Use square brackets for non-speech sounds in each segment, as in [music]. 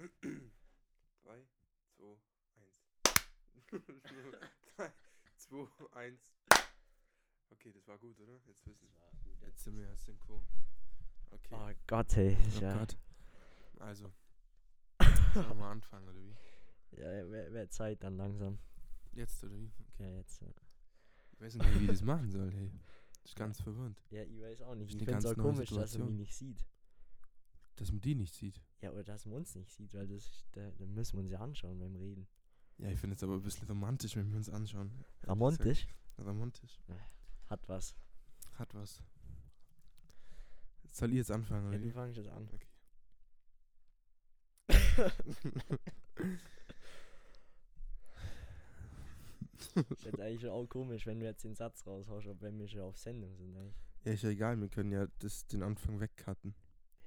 3, 2, 1. 3, 2, 1. Okay, das war gut, oder? Jetzt wissen wir. Jetzt sind wir ja synchron. Okay. Oh Gott, ey. Oh ja, Gott. Also. [laughs] Sollen wir mal anfangen, oder wie? ja wäre wär Zeit dann langsam. Jetzt, oder wie? Okay. Ja, jetzt. ja. Ich weiß nicht, wie ich das [laughs] machen soll, hey. Das ist ganz verwirrend. Ja, ich weiß auch nicht. Ist Ich finde es ganz auch komisch, dass er Situation. mich nicht sieht. Dass man die nicht sieht. Ja, oder dass man uns nicht sieht, weil das ist- da, da müssen wir uns ja anschauen beim Reden. Ja, ich finde es aber ein bisschen romantisch, wenn wir uns anschauen. Ramontisch Romantisch. hat was. Hat was. Soll ich jetzt anfangen, Ja, du wie? fangst jetzt an. [laughs] ist jetzt eigentlich auch komisch, wenn du jetzt den Satz raushaust, ob wenn wir schon auf Sendung sind. Eigentlich. Ja, ist ja egal, wir können ja das, den Anfang wegcutten.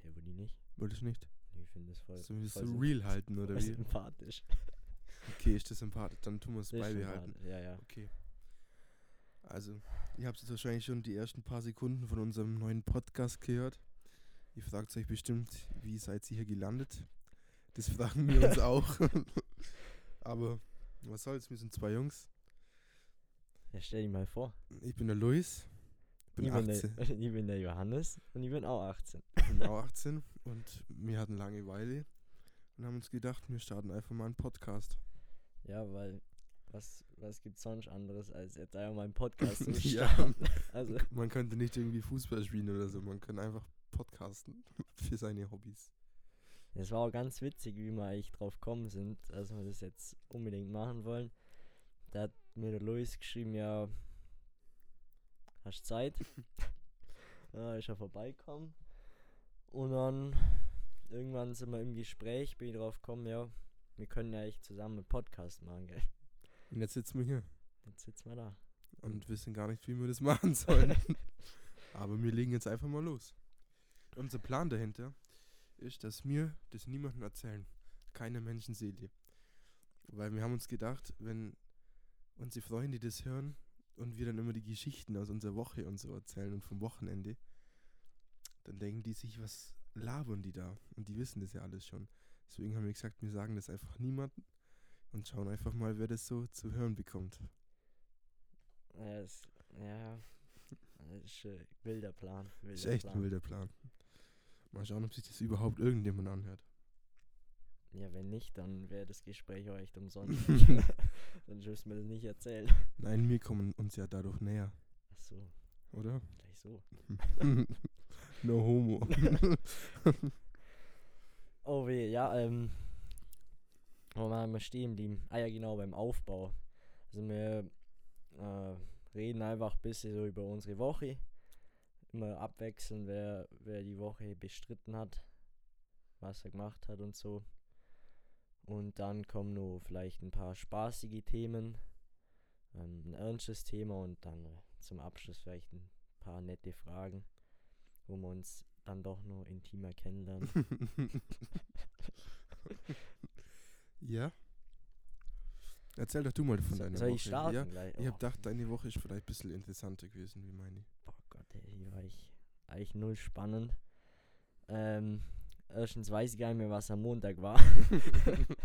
Ja, wo die nicht. Wollte ich nicht? Ich finde das voll, wir das voll so symp- real halten, oder wie? sympathisch. Okay, ist das sympathisch. Dann tun wir es beibehalten. Ja, ja. Okay. Also, ihr habt jetzt wahrscheinlich schon die ersten paar Sekunden von unserem neuen Podcast gehört. Ihr fragt euch bestimmt, wie seid ihr hier gelandet? Das fragen wir uns [laughs] auch. [laughs] Aber was soll's, wir sind zwei Jungs. Ja, stell dich mal vor. Ich bin der Luis, ich bin ich, 18, Bin der, [laughs] ich bin der Johannes und ich bin auch 18. ich bin auch 18 und wir hatten Langeweile und haben uns gedacht, wir starten einfach mal einen Podcast. Ja, weil was, was gibt sonst anderes, als jetzt einfach mal einen Podcast zu [laughs] Ja. starten? [laughs] Also, Man könnte nicht irgendwie Fußball spielen oder so, man könnte einfach podcasten [laughs] für seine Hobbys. es war auch ganz witzig, wie wir eigentlich drauf gekommen sind, dass wir das jetzt unbedingt machen wollen. Da hat mir der Luis geschrieben, ja, hast Zeit? ja, ist er vorbeikommen. Und dann irgendwann sind wir im Gespräch, bin ich drauf gekommen, ja, wir können ja echt zusammen einen Podcast machen, gell? Und jetzt sitzen wir hier Jetzt sitzen wir da. und wissen gar nicht, wie wir das machen sollen. [laughs] Aber wir legen jetzt einfach mal los. Unser Plan dahinter ist, dass wir das niemandem erzählen. Keine Menschenseele. Weil wir haben uns gedacht, wenn unsere Freunde das hören und wir dann immer die Geschichten aus unserer Woche und so erzählen und vom Wochenende, dann denken die sich, was labern die da? Und die wissen das ja alles schon. Deswegen haben wir gesagt, wir sagen das einfach niemandem und schauen einfach mal, wer das so zu hören bekommt. Ja, das, ja, das ist ein wilder Plan. Wilder ist echt Plan. ein wilder Plan. Mal schauen, ob sich das überhaupt irgendjemand anhört. Ja, wenn nicht, dann wäre das Gespräch auch echt umsonst. [laughs] [laughs] dann müssen wir das nicht erzählen. Nein, wir kommen uns ja dadurch näher, Ach so, oder? gleich so. [laughs] no homo. [laughs] Oh weh, ja, ähm. Wo waren wir stehen geblieben? Ah ja, genau, beim Aufbau. Also wir äh, reden einfach ein bisschen so über unsere Woche. Immer abwechseln, wer, wer die Woche bestritten hat, was er gemacht hat und so. Und dann kommen noch vielleicht ein paar spaßige Themen, ähm, ein ernstes Thema und dann zum Abschluss vielleicht ein paar nette Fragen, wo wir uns dann doch noch intimer kennenlernen. [laughs] ja? Erzähl doch du mal von deiner Soll Woche. ich starten Ja, gleich? ich Oh, hab gedacht, deine Woche ist vielleicht ein bisschen interessanter gewesen wie meine. oh Gott, ey, die war ich eigentlich null spannend. Ähm, erstens weiß ich gar nicht mehr, was am Montag war. [laughs]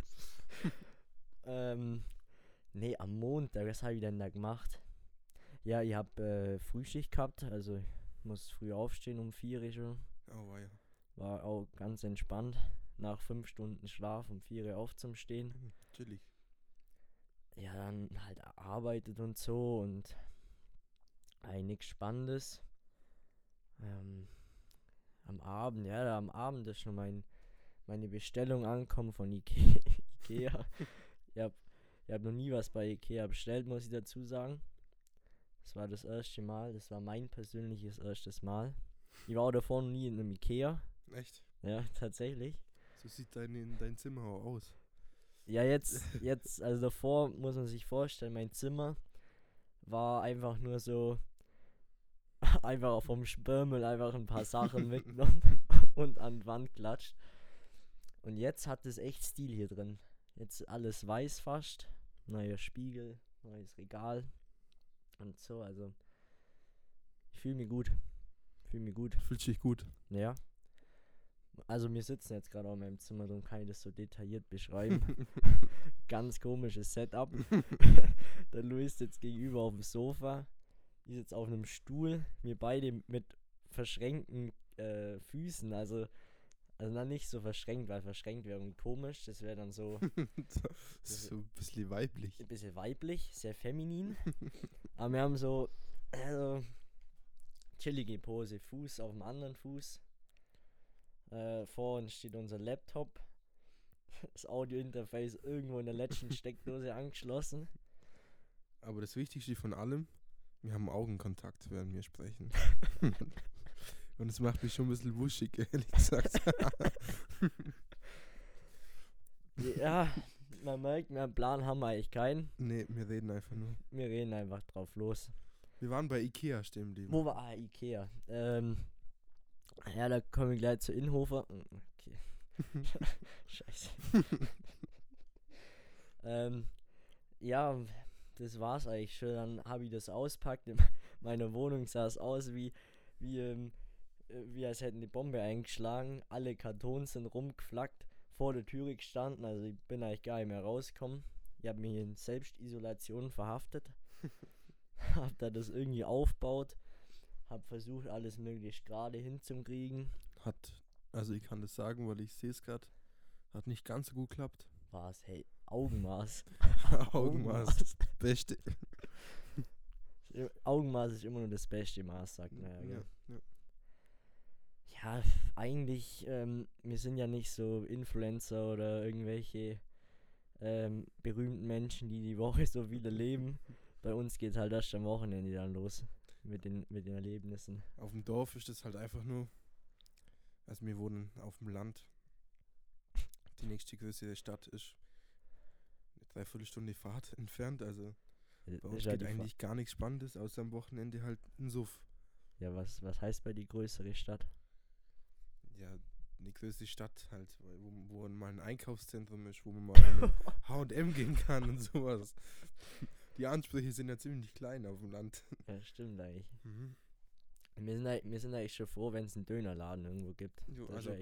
[laughs] ähm, nee, am Montag, was habe ich denn da gemacht? Ja, ich habe äh, Frühschicht gehabt, also ich muss früh aufstehen um 4 Uhr schon. Oh, weia. War auch ganz entspannt. Nach fünf Stunden Schlaf um 4 Uhr aufzustehen. Chillig. ja, dann halt arbeitet und so und nichts Spannendes. Ähm, am Abend, ja, am Abend ist schon mein, meine Bestellung angekommen von Ike [laughs] Ikea. [laughs] ich habe ich hab noch nie was bei Ikea bestellt, muss ich dazu sagen. Das war das erste Mal, das war mein persönliches erstes Mal. Ich war auch davor noch nie in einem Ikea. Echt? Ja, [laughs] tatsächlich. So sieht dein, dein Zimmer auch aus. Ja, jetzt, [laughs] jetzt, also davor muss man sich vorstellen, mein Zimmer war einfach nur so, [laughs] einfach vom Sperrmüll einfach ein paar Sachen mitgenommen und an die Wand klatscht. Und jetzt hat es echt Stil hier drin. Jetzt alles weiß fast, neuer Spiegel, neues Regal und so, also ich fühle mich gut. Fühle mich gut. Fühlt sich gut. Ja. Also wir sitzen jetzt gerade auch in meinem Zimmer, darum kann ich das so detailliert beschreiben. [laughs] Ganz komisches Setup. [laughs] der Luis sitzt gegenüber auf dem Sofa. Ich sitze auf einem Stuhl. Wir beide mit verschränkten äh, Füßen. Also, also dann nicht so verschränkt, weil verschränkt wäre irgendwie komisch. Das wäre dann so [laughs] so ein bisschen weiblich. ein bisschen weiblich, sehr feminin. Aber wir haben so also, chillige Pose. Fuß auf dem anderen Fuß. Äh, vor uns steht unser Laptop. Das Audiointerface irgendwo in der letzten Steckdose angeschlossen. Aber das Wichtigste von allem, wir haben Augenkontakt, während wir sprechen. [laughs] Und es macht mich schon ein bisschen wuschig, [laughs] ehrlich gesagt. Ja, man merkt, mehr einen Plan haben wir eigentlich keinen. nee, wir reden einfach nur. Wir reden einfach drauf los. Wir waren bei Ikea stehen geblieben. Wo war ah, Ikea? Ähm, ja, da kommen wir gleich zu Inhofer. Mm, Okay. [laughs] Scheiße. ähm, ja, das war's eigentlich schon. Dann habe ich das auspackt. In [laughs] meiner Wohnung sah es aus wie, wie, ähm, äh, wie als hätten die Bombe eingeschlagen. Alle Kartons sind rumgeflackt, vor der Türe gestanden. Also ich bin eigentlich gar nicht mehr rausgekommen. Ich habe mich in Selbstisolation verhaftet. [laughs] hab da das irgendwie aufgebaut. Hab versucht, alles möglichst gerade hinzukriegen. Hat, also ich kann das sagen, weil ich sehe es gerade, hat nicht ganz so gut geklappt. Was? Hey, Augenmaß. [laughs] Augenmaß, beste. Äh, [laughs] Augenmaß ist immer nur das beste Maß, sagt man ja. ja, ja. Ja, eigentlich, ähm, wir sind ja nicht so Influencer oder irgendwelche ähm, berühmten Menschen, die die Woche [laughs] so viel erleben. Bei uns geht halt erst am Wochenende dann los mit den, mit den Erlebnissen. Auf dem Dorf ist das halt einfach nur, also wir wohnen auf dem Land. Die nächste größere Stadt ist eine Dreiviertelstunde Fahrt [laughs] entfernt, also Äh, bei uns geht eigentlich gar nichts Spannendes, außer am Wochenende halt ein Suff. Ja, was, was heißt bei die größere Stadt? Ja, eine größere Stadt halt, wo, wo mal ein Einkaufszentrum ist, wo man mal H&M [laughs] gehen kann und sowas. Die Ansprüche sind ja ziemlich klein auf dem Land. Ja, stimmt eigentlich. Mhm. Wir sind, eigentlich- wir sind eigentlich schon froh, wenn es einen Dönerladen irgendwo gibt. Jo, also,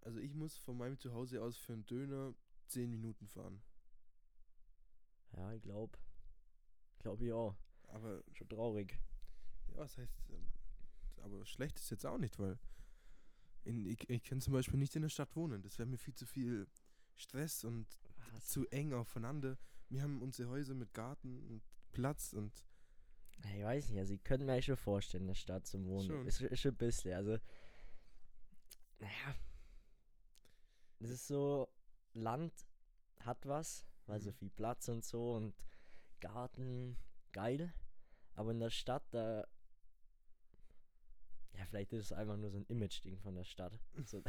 also ich muss von meinem Zuhause aus für einen Döner 10 Minuten fahren. ja, ich glaube. Glaube ich auch. Aber Schon traurig. ja, das heißt, ähm, aber schlecht ist jetzt auch nicht, weil in, ich, ich kann zum Beispiel nicht in der Stadt wohnen. Das wäre mir viel zu viel Stress und Was? zu eng aufeinander. Wir haben unsere Häuser mit Garten und Platz und Ich weiß nicht, also ich könnte mir eigentlich schon vorstellen, in der Stadt zu wohnen. Schon. Ist, ist schon ein bisschen, also. Naja. Es ist so, Land hat was, weil so Mhm. viel Platz und so und Garten, geil. Aber in der Stadt, da. Ja, vielleicht ist es einfach nur so ein Image-Ding von der Stadt. [laughs] So,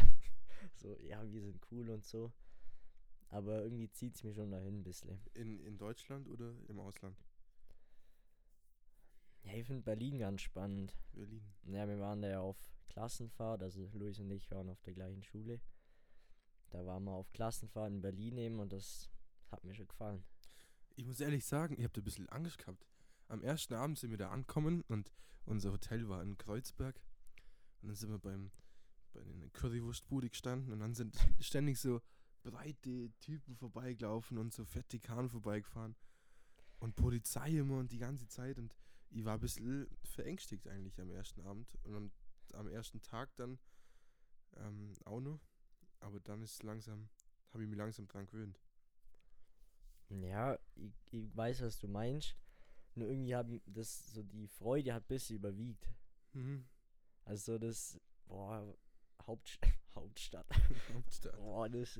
so, ja, wir sind cool und so. Aber irgendwie zieht es mir schon dahin ein bisschen. in, in Deutschland oder im Ausland? Ja, ich finde Berlin ganz spannend. Berlin. Ja, wir waren da ja auf Klassenfahrt, also Luis und ich waren auf der gleichen Schule. Da waren wir auf Klassenfahrt in Berlin eben und das hat mir schon gefallen. Ich muss ehrlich sagen, ich habe da ein bisschen Angst gehabt. Am ersten Abend sind wir da angekommen und unser Hotel war in Kreuzberg. Und dann sind wir beim, bei einer Currywurstbude gestanden und dann sind ständig so breite Typen vorbeigelaufen und so fette Kahn vorbeigefahren. Und Polizei immer und die ganze Zeit. Und ich war ein bisschen verängstigt eigentlich am ersten Abend. Und am, am ersten Tag dann ähm, auch noch. Aber dann ist langsam, habe ich mich langsam dran gewöhnt. Ja, ich, ich weiß, was du meinst. Nur irgendwie haben das so die Freude hat ein bisschen überwiegt. Mhm. Also so das, boah, Haupt, [laughs] Hauptstadt. Hauptstadt. Boah, das.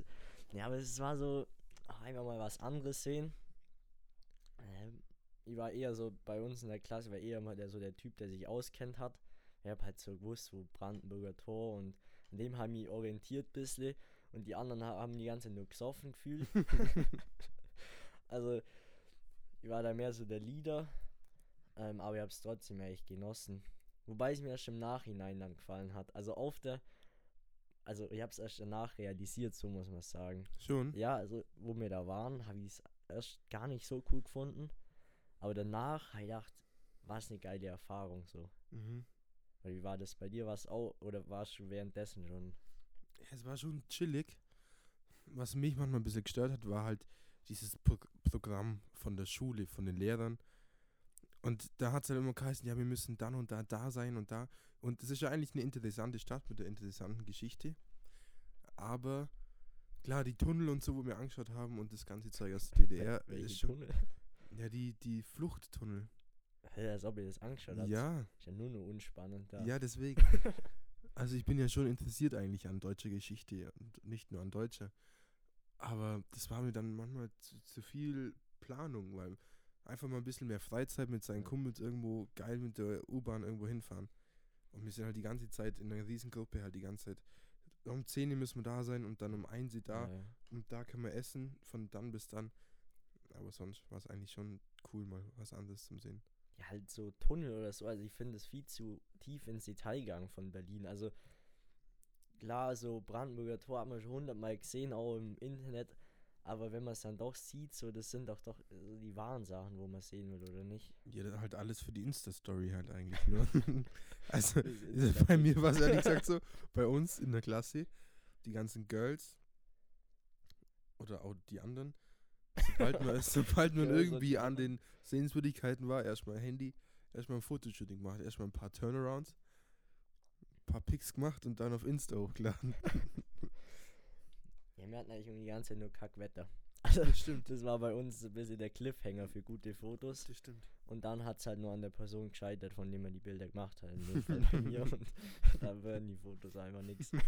Ja, aber es war so, ach, einfach mal was anderes sehen. Ähm, ich war eher so bei uns in der Klasse, war eher mal der so der Typ, der sich auskennt hat. Ich hab halt so gewusst, wo Brandenburger Tor und an dem haben mich orientiert ein bisschen und die anderen ha- haben die ganze Zeit nur gesoffen gefühlt. [laughs] also, ich war da mehr so der Leader, ähm, aber ich hab's trotzdem echt genossen. Wobei es mir erst im Nachhinein dann gefallen hat. Also auf der, also ich hab's erst danach realisiert, so muss man sagen. Schon? Ja, also wo wir da waren, habe ich es erst gar nicht so cool gefunden. Aber danach habe ich gedacht, was eine geile Erfahrung so. Mhm. Weil wie war das bei dir? Was auch oder warst du währenddessen schon? Es war schon chillig. Was mich manchmal ein bisschen gestört hat, war halt dieses Pro Programm von der Schule, von den Lehrern. Und da hat es halt immer geheißen, ja, wir müssen dann und da da sein und da. Und es ist ja eigentlich eine interessante Stadt mit der interessanten Geschichte. Aber klar, die Tunnel und so, wo wir angeschaut haben und das ganze Zeug aus der DDR, Welche ist schon, Tunnel? [laughs] ja, die, die Fluchttunnel. Hä, als ob ihr das angeschaut habt. Ja, Ist ja nur noch unspannend da. ja, deswegen. [laughs] Also ich bin ja schon interessiert eigentlich an deutscher Geschichte und nicht nur an deutscher. Aber das war mir dann manchmal zu, zu viel Planung, weil einfach mal ein bisschen mehr Freizeit mit seinen. Kumpels irgendwo geil mit der U-Bahn irgendwo hinfahren. Und wir sind halt die ganze Zeit in einer Riesengruppe halt die ganze Zeit. Um 10 Uhr müssen wir da sein und dann um 1 Uhr da. Ja, ja. Und da können wir essen, von dann bis dann. Aber sonst war es eigentlich schon cool, mal was anderes zum Sehen. ja, halt so Tunnel oder so. Also ich finde es viel zu tief ins Detail gegangen von Berlin. Also klar, so Brandenburger Tor hat man schon hundertmal gesehen, auch im Internet. Aber wenn man es dann doch sieht, so das sind doch doch so die wahren Sachen, wo man sehen will, oder nicht? Ja, das halt alles für die Insta-Story halt eigentlich nur. [laughs] [laughs] also, [laughs] bei mir war es ehrlich gesagt so, bei uns in der Klasse, die ganzen Girls oder auch die anderen, sobald man, sobald man irgendwie an den Sehenswürdigkeiten war, erstmal Handy, erstmal ein Fotoshooting gemacht, erstmal ein paar Turnarounds, ein paar Pics gemacht und dann auf Insta hochgeladen. Ja, wir hatten eigentlich irgendwie die ganze Zeit nur Kackwetter. [laughs] Also, Das stimmt. das war bei uns ein bisschen der Cliffhanger für gute Fotos. Das stimmt. Und dann hat es halt nur an der Person gescheitert, von der man die Bilder gemacht hat. In dem Fall bei mir. Und [laughs] da werden die Fotos einfach nichts. [laughs]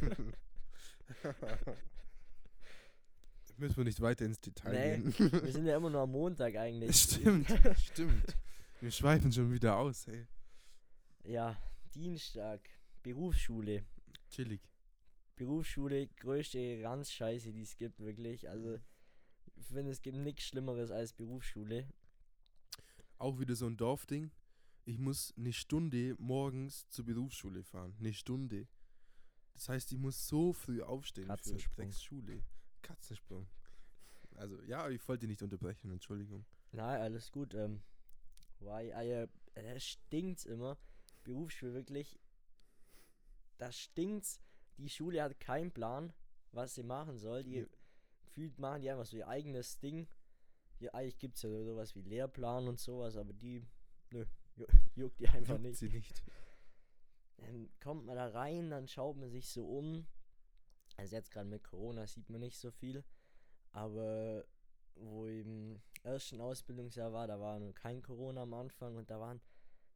Müssen wir nicht weiter ins Detail Nee, gehen. Wir sind ja immer nur am Montag eigentlich. stimmt, stimmt. Wir schweifen schon wieder aus, ey. Ja, Dienstag, Berufsschule. Chillig. Berufsschule, größte Ranzscheiße, die es gibt, wirklich. Also, ich finde, es gibt nichts Schlimmeres als Berufsschule. Auch wieder so ein Dorfding. Ich muss eine Stunde morgens zur Berufsschule fahren. Eine Stunde. Das heißt, ich muss so früh aufstehen für Katzensprung. sechs Schule. Katzensprung. Also, ja, ich wollte nicht unterbrechen, Entschuldigung. Nein, alles gut. Ähm, weil, äh, es stinkt's immer. Berufsschule wirklich. Da stinkt's. Die Schule hat keinen Plan, was sie machen soll. Die Ja. gefühlt machen die einfach so ihr eigenes Ding. Ja, eigentlich gibt's ja sowas wie Lehrplan und sowas, aber die, nö, [laughs] ju- juckt die einfach Juckt nicht. sie nicht. Dann kommt man da rein, dann schaut man sich so um. Also jetzt gerade mit Corona sieht man nicht so viel. Aber wo im ersten Ausbildungsjahr war, da war nur kein Corona am Anfang und da waren,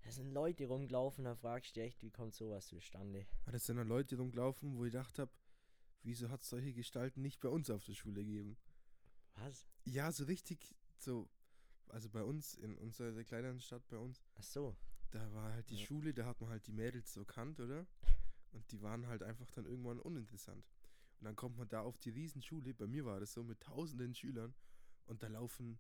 da sind Leute rumgelaufen, da fragst du dich echt, wie kommt sowas zustande? Hat es dann noch Leute rumgelaufen, wo ich gedacht habe, wieso hat es solche Gestalten nicht bei uns auf der Schule gegeben? Was? Ja, so richtig, so, also bei uns, in unserer kleinen Stadt bei uns, Ach so. da war halt die Ja. Schule, da hat man halt die Mädels so kannt, oder? [laughs] Und die waren halt einfach dann irgendwann uninteressant. Und dann kommt man da auf die Riesenschule, bei mir war das so mit tausenden Schülern und da laufen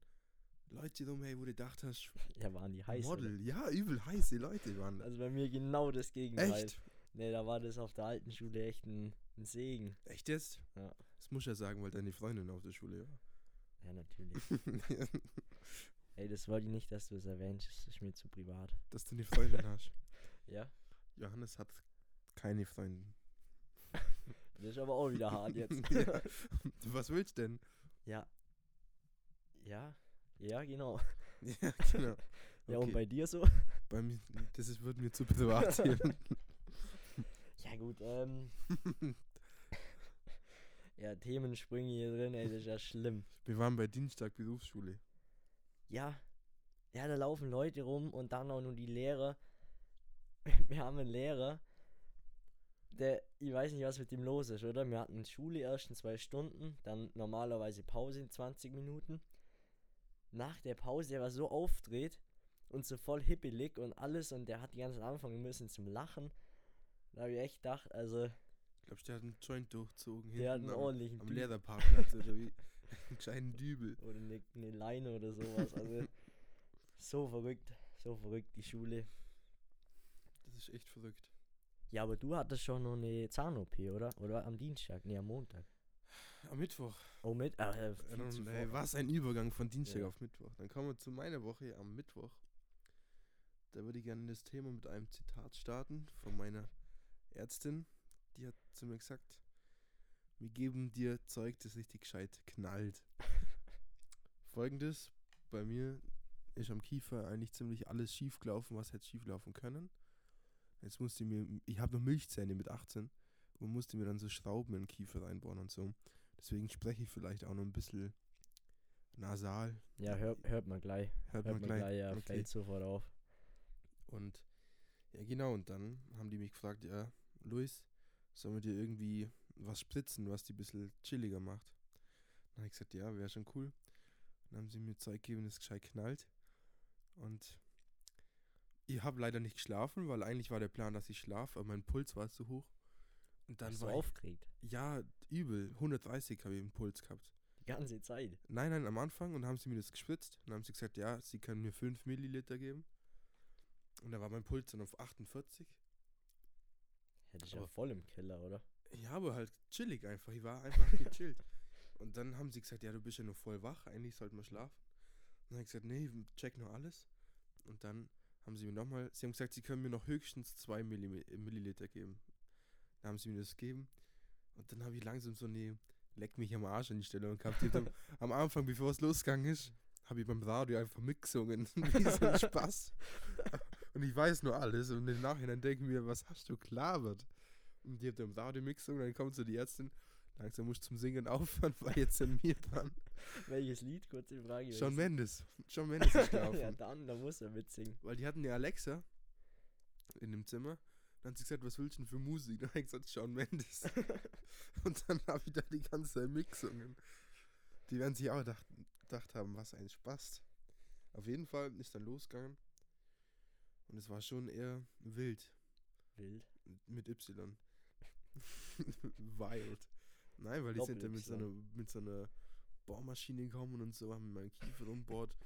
Leute hey, wo du gedacht hast, [laughs] Ja, waren die heiß. oder? Model, ja, übel heiße Leute waren das. Also bei mir genau das Gegenteil. Echt? Nee, da war das auf der alten Schule echt ein, ein Segen. Echt jetzt? Ja. Das muss ich ja sagen, weil deine Freundin auf der Schule Ja, natürlich. [laughs] war. Ey, das wollte ich nicht, dass du es erwähnst. Das ist mir zu privat. Dass du eine Freundin hast. [laughs] Ja. Johannes hat keine Freundin. Das ist aber auch wieder hart jetzt. Ja. Was willst du denn? Ja. Ja. Ja, genau. [laughs] Ja, genau. Ja, und bei dir so? Bei mir, das ist, wird mir zu privat [laughs] hier. Ja, gut, ähm. ja, Themensprünge hier drin, ey, das ist ja schlimm. Wir waren bei Dienstag Berufsschule. Ja. Ja, da laufen Leute rum und dann auch nur die Lehrer. [laughs] Wir haben einen Lehrer, der, ich weiß nicht, was mit ihm los ist, oder? Wir hatten Schule erst in zwei Stunden, dann normalerweise Pause in 20 Minuten. Nach der Pause, der war so aufgedreht und so voll hippelig und alles und der hat die ganze Zeit anfangen müssen zum Lachen. Da habe ich echt gedacht, also, Glaubst du, der hat einen Joint durchzogen? der hat einen am, ordentlichen am Leatherparkplatz oder wie? [laughs] Einen kleinen Dübel. oder eine, eine Leine oder sowas. Also, so verrückt, so verrückt die Schule. Das ist echt verrückt. Ja, aber du hattest schon noch eine Zahn-OP, oder? Oder am Dienstag? Nee, am Montag. Am Mittwoch. Oh, mit? Äh, Äh, zuvor. ey, was ein Übergang von Dienstag Ja. auf Mittwoch. Dann kommen wir zu meiner Woche am Mittwoch. Da würde ich gerne das Thema mit einem Zitat starten von meiner Ärztin. Die hat zu mir gesagt, wir geben dir Zeug, das richtig gescheit knallt. [laughs] Folgendes, bei mir ist am Kiefer eigentlich ziemlich alles schief gelaufen, was hätte schief laufen können. Jetzt musste ich mir, ich habe noch Milchzähne mit 18 und musste mir dann so Schrauben in den Kiefer reinbauen und so. Deswegen spreche ich vielleicht auch noch ein bisschen nasal. Ja, hört, hört man gleich. Hört, Hört man gleich. ja, okay. fällt sofort auf. Und ja, genau, und dann haben die mich gefragt, ja, Luis, sollen wir dir irgendwie was spritzen, was die ein bisschen chilliger macht? Dann habe ich gesagt, ja, wäre schon cool. Dann haben sie mir Zeug gegeben, das gescheit knallt. Und ich habe leider nicht geschlafen, weil eigentlich war der Plan, dass ich schlafe, aber mein Puls war zu hoch. Und dann Bist du war ich, aufgeregt. ja, übel, 130 habe ich im Puls gehabt. Die ganze Zeit. Nein, nein, am Anfang und dann haben sie mir das gespritzt. Und dann haben sie gesagt, ja, sie können mir 5 Milliliter geben. Und da war mein Puls dann auf 48. Hätte ich ja Aber- voll im Keller, oder? Ja, aber halt chillig einfach. Ich war einfach gechillt. [laughs] Und dann haben sie gesagt, ja, du bist ja noch voll wach, eigentlich sollten wir schlafen. Und dann habe ich gesagt, nee, check nur alles. Und dann haben sie mir nochmal, sie haben gesagt, sie können mir noch höchstens 2 Milliliter geben. Dann haben sie mir das gegeben. Und dann habe ich langsam so eine Leck mich am Arsch Einstellung gehabt. Ich hab dann, [laughs] am Anfang, bevor es losgegangen ist, habe ich beim Radio einfach mitgesungen. [laughs] Wie so ein Spaß. Und ich weiß nur alles. Und im Nachhinein denke ich mir, was hast du gelabert? Und die hat im Radio mitgesungen, dann kommt so die Ärztin. Langsam musst du zum Singen aufhören, weil jetzt sind wir dran. [laughs] Welches Lied? Kurze Frage. Welches- Mendes. Shawn Mendes ist ja, gelaufen. dann, da muss er mitsingen. Weil die hatten ja Alexa in dem Zimmer. Dann hat sie gesagt, was willst du denn für Musik? Dann habe ich gesagt, Shawn Mendes. [laughs] Und dann habe ich da die ganze Zeit mitgesungen. Die werden sich auch gedacht, gedacht haben, was ein Spaß. Auf jeden Fall ist dann losgegangen. Und es war schon eher wild. Wild. Mit Y. [laughs] Wild. Nein, weil die sind ja mit so, einer, mit so einer Bohrmaschine gekommen und so, haben meinen Kiefer umbohrt.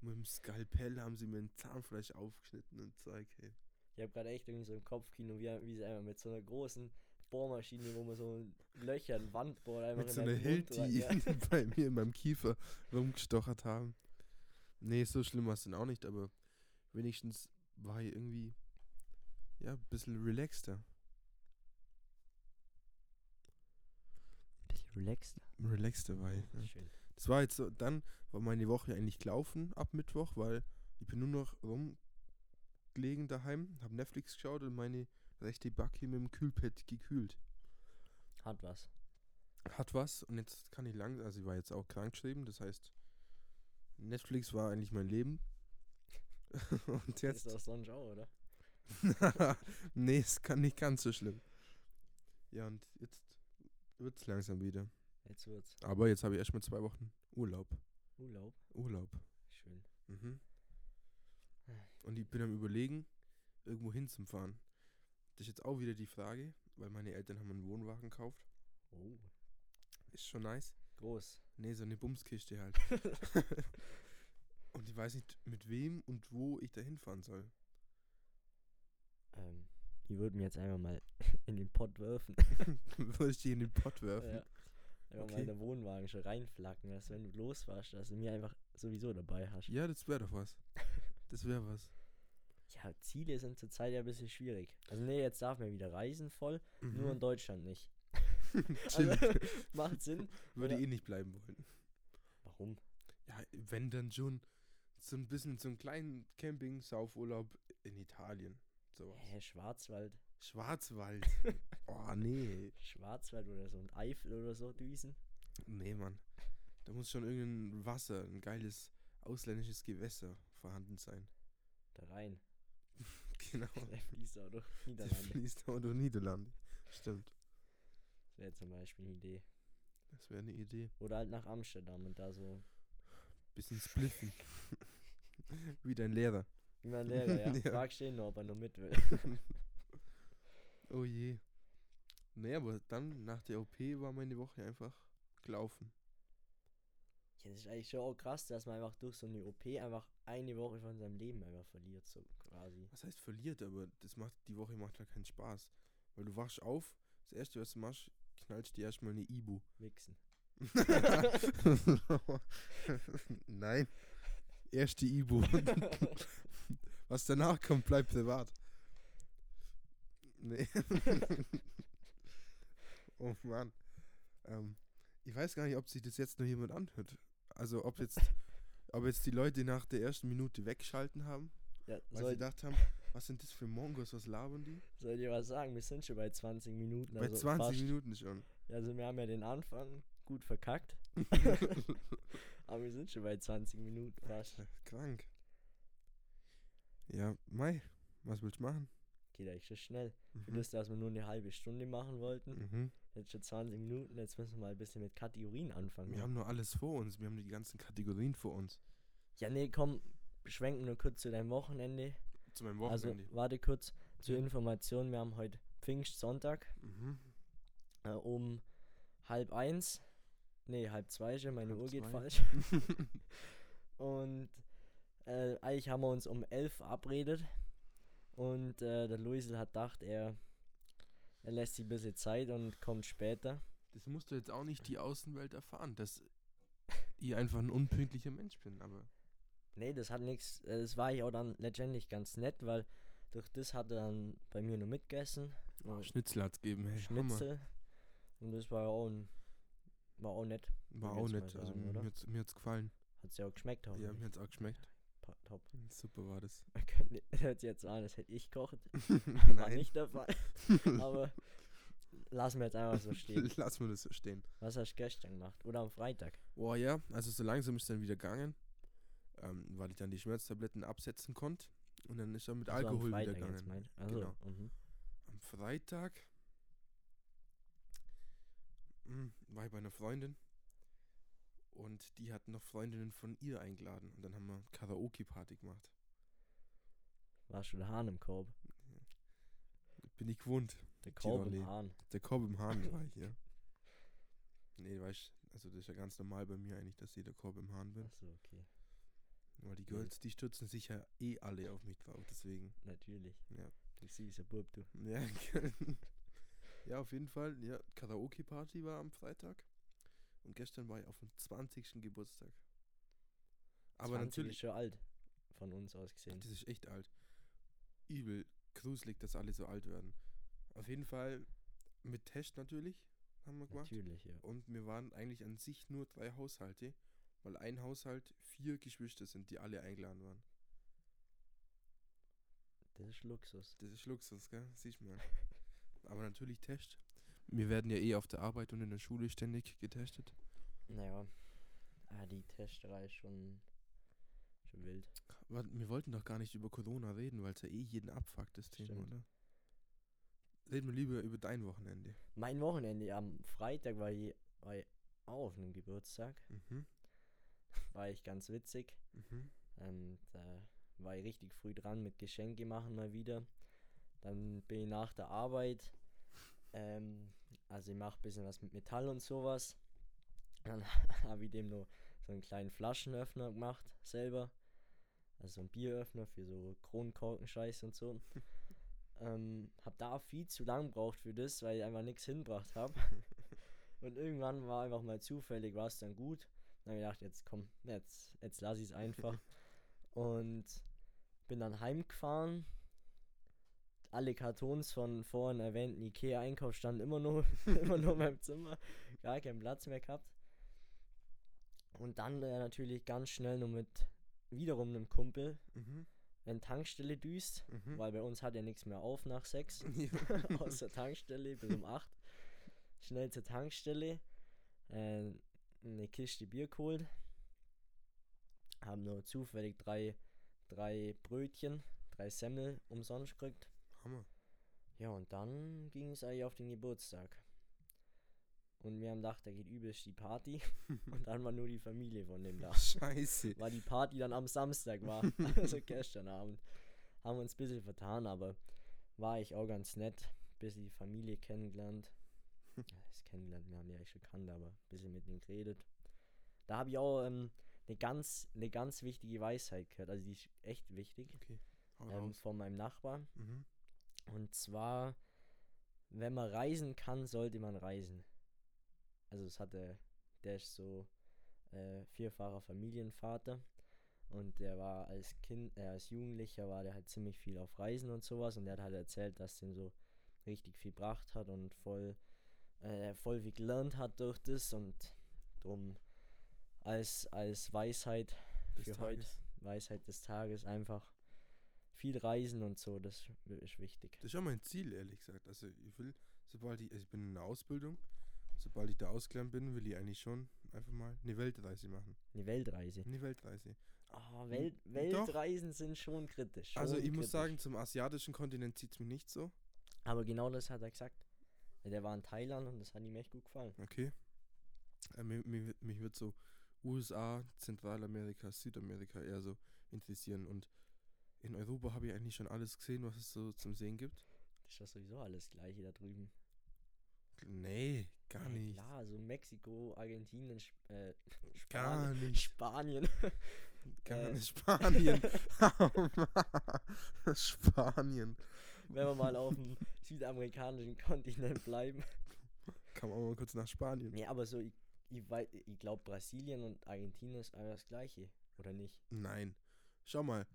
Mit dem Skalpell haben sie mir ein Zahnfleisch aufgeschnitten und Zeug, hey. Ich habe gerade echt irgendwie so im Kopfkino, wie, wie sie einfach mit so einer großen Bohrmaschine, wo man so Löcher in die Wand bohrt, einfach Mit in so einer Hilti ja. [laughs] bei mir in meinem Kiefer rumgestochert haben. Nee, so schlimm war es dann auch nicht, aber wenigstens war ich irgendwie, ja, ein bisschen relaxter. Bisschen relaxed. Relaxter war ich. Ja. Schön. Das war jetzt so, dann war meine Woche eigentlich gelaufen ab Mittwoch, weil ich bin nur noch rumgelegen daheim, habe Netflix geschaut und meine rechte Backe mit dem Kühlpad gekühlt. Hat was. Hat was und jetzt kann ich lang, also ich war jetzt auch krank geschrieben, das heißt, Netflix war eigentlich mein Leben. [laughs] und Ist jetzt, das sonst auch, oder? [laughs] nee, es kann nicht ganz so schlimm. Ja, und jetzt wird's langsam wieder. Jetzt wird's. Aber jetzt habe ich erstmal zwei Wochen Urlaub. Urlaub. Urlaub. Schön. Mhm. Und ich bin am überlegen, irgendwo hinzufahren. Das ist jetzt auch wieder die Frage, weil meine Eltern haben einen Wohnwagen gekauft. Oh. Ist schon nice. Groß. Nee, so eine Bumskiste halt. [laughs] und ich weiß nicht, mit wem und wo ich da hinfahren soll. Ähm, ich würde mir jetzt einfach mal [laughs] in den Pott werfen. [laughs] Soll ich die in den Pott werfen? ja. Einfach mal Okay. in den Wohnwagen schon reinflacken, dass wenn du losfährst, dass du mir einfach sowieso dabei hast. Ja, das wäre doch was. Das wäre was. Ja, Ziele sind zurzeit ja ein bisschen schwierig. Also nee, jetzt darf man wieder reisen voll, nur in Mhm. Deutschland nicht. [laughs] Also, [laughs] macht Sinn. Würde oder- eh nicht bleiben wollen. Warum? Ja, wenn dann schon so ein bisschen so einen kleinen Camping-Saufurlaub in Italien. So. Hä, Schwarzwald. Schwarzwald. [laughs] oh, nee. Schwarzwald oder so und Eifel oder so Düsen. Nee, Mann. Da muss schon irgendein Wasser, ein geiles ausländisches Gewässer vorhanden sein. Da rein. [laughs] Genau. [laughs] Der fließt auch durch Der Niederlande. fließt auch durch Niederlande. Stimmt. Das wäre zum Beispiel eine Idee. Das wäre eine Idee. Oder halt nach Amsterdam und da so. Bisschen spliffen. [laughs] Wie dein Lehrer. Wie mein Lehrer, ja. Ja. Frag den nur, ob er noch mit will. Oh je. Nee, aber dann nach der OP war meine Woche einfach gelaufen. Ja, das ist eigentlich schon auch krass, dass man einfach durch so eine OP einfach eine Woche von seinem Leben einfach verliert, so quasi. Was heißt verliert, aber das macht, die Woche macht halt keinen Spaß. Weil du wachst auf, das erste, was du machst, knallst dir erstmal eine Ibu. Wichsen. [laughs] Nein. Erste Ibu. [laughs] Was danach kommt, bleibt privat. Nee. [laughs] oh Mann. Ähm, ich weiß gar nicht, ob sich das jetzt noch jemand anhört. Also ob jetzt, [laughs] ob jetzt die Leute nach der ersten Minute wegschalten haben, Ja, weil sie gedacht haben, [laughs] was sind das für Mongos, was labern die? soll ich dir was sagen? Wir sind schon bei 20 Minuten. Bei also 20 fast. Minuten schon. Also wir haben ja den Anfang gut verkackt. [laughs] Aber wir sind schon bei 20 Minuten fast. Krank. Ja, Mai, was willst du machen? Geht eigentlich schon schnell. Für Mhm. das, dass wir nur eine halbe Stunde machen wollten. Mhm. Jetzt schon 20 Minuten. Jetzt müssen wir mal ein bisschen mit Kategorien anfangen. Wir haben nur alles vor uns, wir haben die ganzen Kategorien vor uns. ja, nee, komm, beschränken nur kurz zu deinem Wochenende. Zu meinem Also, Wochenende. warte kurz zur Mhm. Information. Wir haben heute Pfingstsonntag mhm. äh, um halb eins. Nee, halb zwei schon, meine Halb Uhr geht zwei. falsch. [laughs] Und äh, eigentlich haben wir uns um elf verabredet. Und äh, der Luisel hat gedacht, er, er lässt sich ein bisschen Zeit und kommt später. Das musst du jetzt auch nicht die Außenwelt erfahren, dass ich einfach ein unpünktlicher Mensch bin, aber Nee, das hat nichts. Das war ich auch dann letztendlich ganz nett, weil durch das hat er dann bei mir nur mitgegessen. oh, Schnitzel hat's gegeben, hey, Hammer. Schnitzel. Und das war ja auch, ein, war auch nett. War auch nett, also sagen, mir hat's, mir hat's gefallen. Hat ja auch geschmeckt, Ja, hoffentlich. mir hat's auch geschmeckt. Top. Super war das. [laughs] Könnte- Hört jetzt an, als hätte ich gekocht. [laughs] War nicht der Fall. [laughs] Aber lassen wir jetzt einfach so stehen. lass mir das so stehen. Was hast du gestern gemacht? Oder am Freitag? Oh ja, also so langsam ist dann wieder gegangen, ähm, weil ich dann die Schmerztabletten absetzen konnte. Und dann ist er mit Also Alkohol wieder gegangen. Also, Genau. mhm. Am Freitag mm, war ich bei einer Freundin und die hat noch Freundinnen von ihr eingeladen. Und dann haben wir Karaoke-Party gemacht. Du der Hahn im Korb? Bin ich gewohnt. Der Korb im Hahn. Der Korb im Hahn war ich, [laughs] ja. Nee, weißt also das ist ja ganz normal bei mir eigentlich, dass ich der Korb im Hahn bin. Achso, okay. Weil die Ja. Girls, die stürzen sich ja eh alle auf mich drauf, deswegen. Natürlich. Ja. Du süßer Bub, du. Ja, [laughs] ja, auf jeden Fall. Ja, Karaoke-Party war am Freitag. Und gestern war ich auf dem 20. Geburtstag. Aber 20 natürlich, ist schon alt. Von uns aus gesehen. das ist echt alt. Übel gruselig, dass alle so alt werden. Auf jeden Fall mit Test natürlich haben wir gemacht. Natürlich, ja. Und wir waren eigentlich an sich nur drei Haushalte, weil ein Haushalt vier Geschwister sind, die alle eingeladen waren. Das ist Luxus. Das ist Luxus, gell? Siehst mal. [laughs] Aber natürlich Test. Wir werden ja eh auf der Arbeit und in der Schule ständig getestet. Naja. Ah, die Testerei ist schon, schon wild. Warte, wir wollten doch gar nicht über Corona reden, weil es ja eh jeden abfuckt, das Thema, Stimmt. oder? Reden wir lieber über dein Wochenende. Mein Wochenende am Freitag war ich, war ich auch auf einem Geburtstag. Mhm. [laughs] War ich ganz witzig. Mhm. Ähm, da war ich richtig früh dran mit Geschenke machen mal wieder. Dann bin ich nach der Arbeit. Ähm, also ich mache ein bisschen was mit Metall und sowas. Dann [laughs] habe ich dem noch so einen kleinen Flaschenöffner gemacht, selber. Also so ein Bieröffner für so Kronkorkenscheiß und so. [laughs] ähm, hab da viel zu lang gebraucht für das, weil ich einfach nichts hinbracht habe. [laughs] und irgendwann war einfach mal zufällig, war es dann gut. Dann habe ich gedacht, jetzt komm, jetzt, jetzt lass ich es einfach. Und bin dann heimgefahren. Alle Kartons von vorhin erwähnten Ikea-Einkauf standen immer nur, [laughs] immer nur in meinem Zimmer. Gar keinen Platz mehr gehabt. Und dann äh, natürlich ganz schnell nur mit wiederum einem Kumpel Mhm. in Tankstelle düst, Mhm. weil bei uns hat ja nichts mehr auf nach sechs. Ja. aus der Tankstelle bis um 8. Schnell zur Tankstelle. Äh, eine Kiste Bier geholt. Haben nur zufällig drei, drei Brötchen, drei Semmel umsonst gekriegt. Hammer. Ja, und dann ging es eigentlich auf den Geburtstag. Und wir haben gedacht, da geht übelst die Party. [laughs] und dann war nur die Familie von dem da. Scheiße. Weil die Party dann am Samstag war. [laughs] also gestern Abend. Haben wir uns ein bisschen vertan, aber war eigentlich auch ganz nett. Bisschen die Familie kennengelernt. Ja, [laughs] das kennengelernt, wir haben die eigentlich schon kannt, aber ein bisschen mit denen geredet. Da habe ich auch ähm, eine ganz, eine ganz wichtige Weisheit gehört. Also die ist echt wichtig. Okay. Ähm, von meinem Nachbarn. Mhm. Und zwar, wenn man reisen kann, sollte man reisen. Also es hatte, der ist so äh, vierfacher Familienvater und der war als Kind, äh, als Jugendlicher war der halt ziemlich viel auf Reisen und sowas und der hat halt erzählt, dass den so richtig viel gebracht hat und voll äh, voll viel gelernt hat durch das und drum als, als Weisheit Des für heute. Weisheit des Tages einfach viel reisen und so, das ist wichtig. Das ist auch mein Ziel, ehrlich gesagt. Also ich will, sobald ich, also ich bin in der Ausbildung, sobald ich da ausgelernt bin, will ich eigentlich schon einfach mal eine Weltreise machen. Eine Weltreise. Eine Weltreise. Oh, Welt, Doch. Weltreisen sind schon kritisch. also schon ich muss kritisch. sagen, zum asiatischen Kontinent zieht es mich nicht so. Aber genau das hat er gesagt. Der war in Thailand und das hat ihm echt gut gefallen. Okay. Äh, mich, mich, mich wird so USA, Zentralamerika, Südamerika eher so interessieren. Und in Europa habe ich eigentlich schon alles gesehen, was es so zum Sehen gibt. Das ist doch sowieso alles gleiche da drüben. Nee, gar Ja, nicht. Klar, so Mexiko, Argentinien, Sp äh, Gar Spanien, nicht. Spanien. [laughs] Gar Äh. nicht. Spanien. [laughs] [laughs] Spanien. Wenn wir mal auf dem südamerikanischen Kontinent bleiben. Kann man mal kurz nach Spanien. Nee, aber so, ich, ich, ich glaube, Brasilien und Argentinien ist alles das gleiche. Oder nicht? Nein. Schau mal.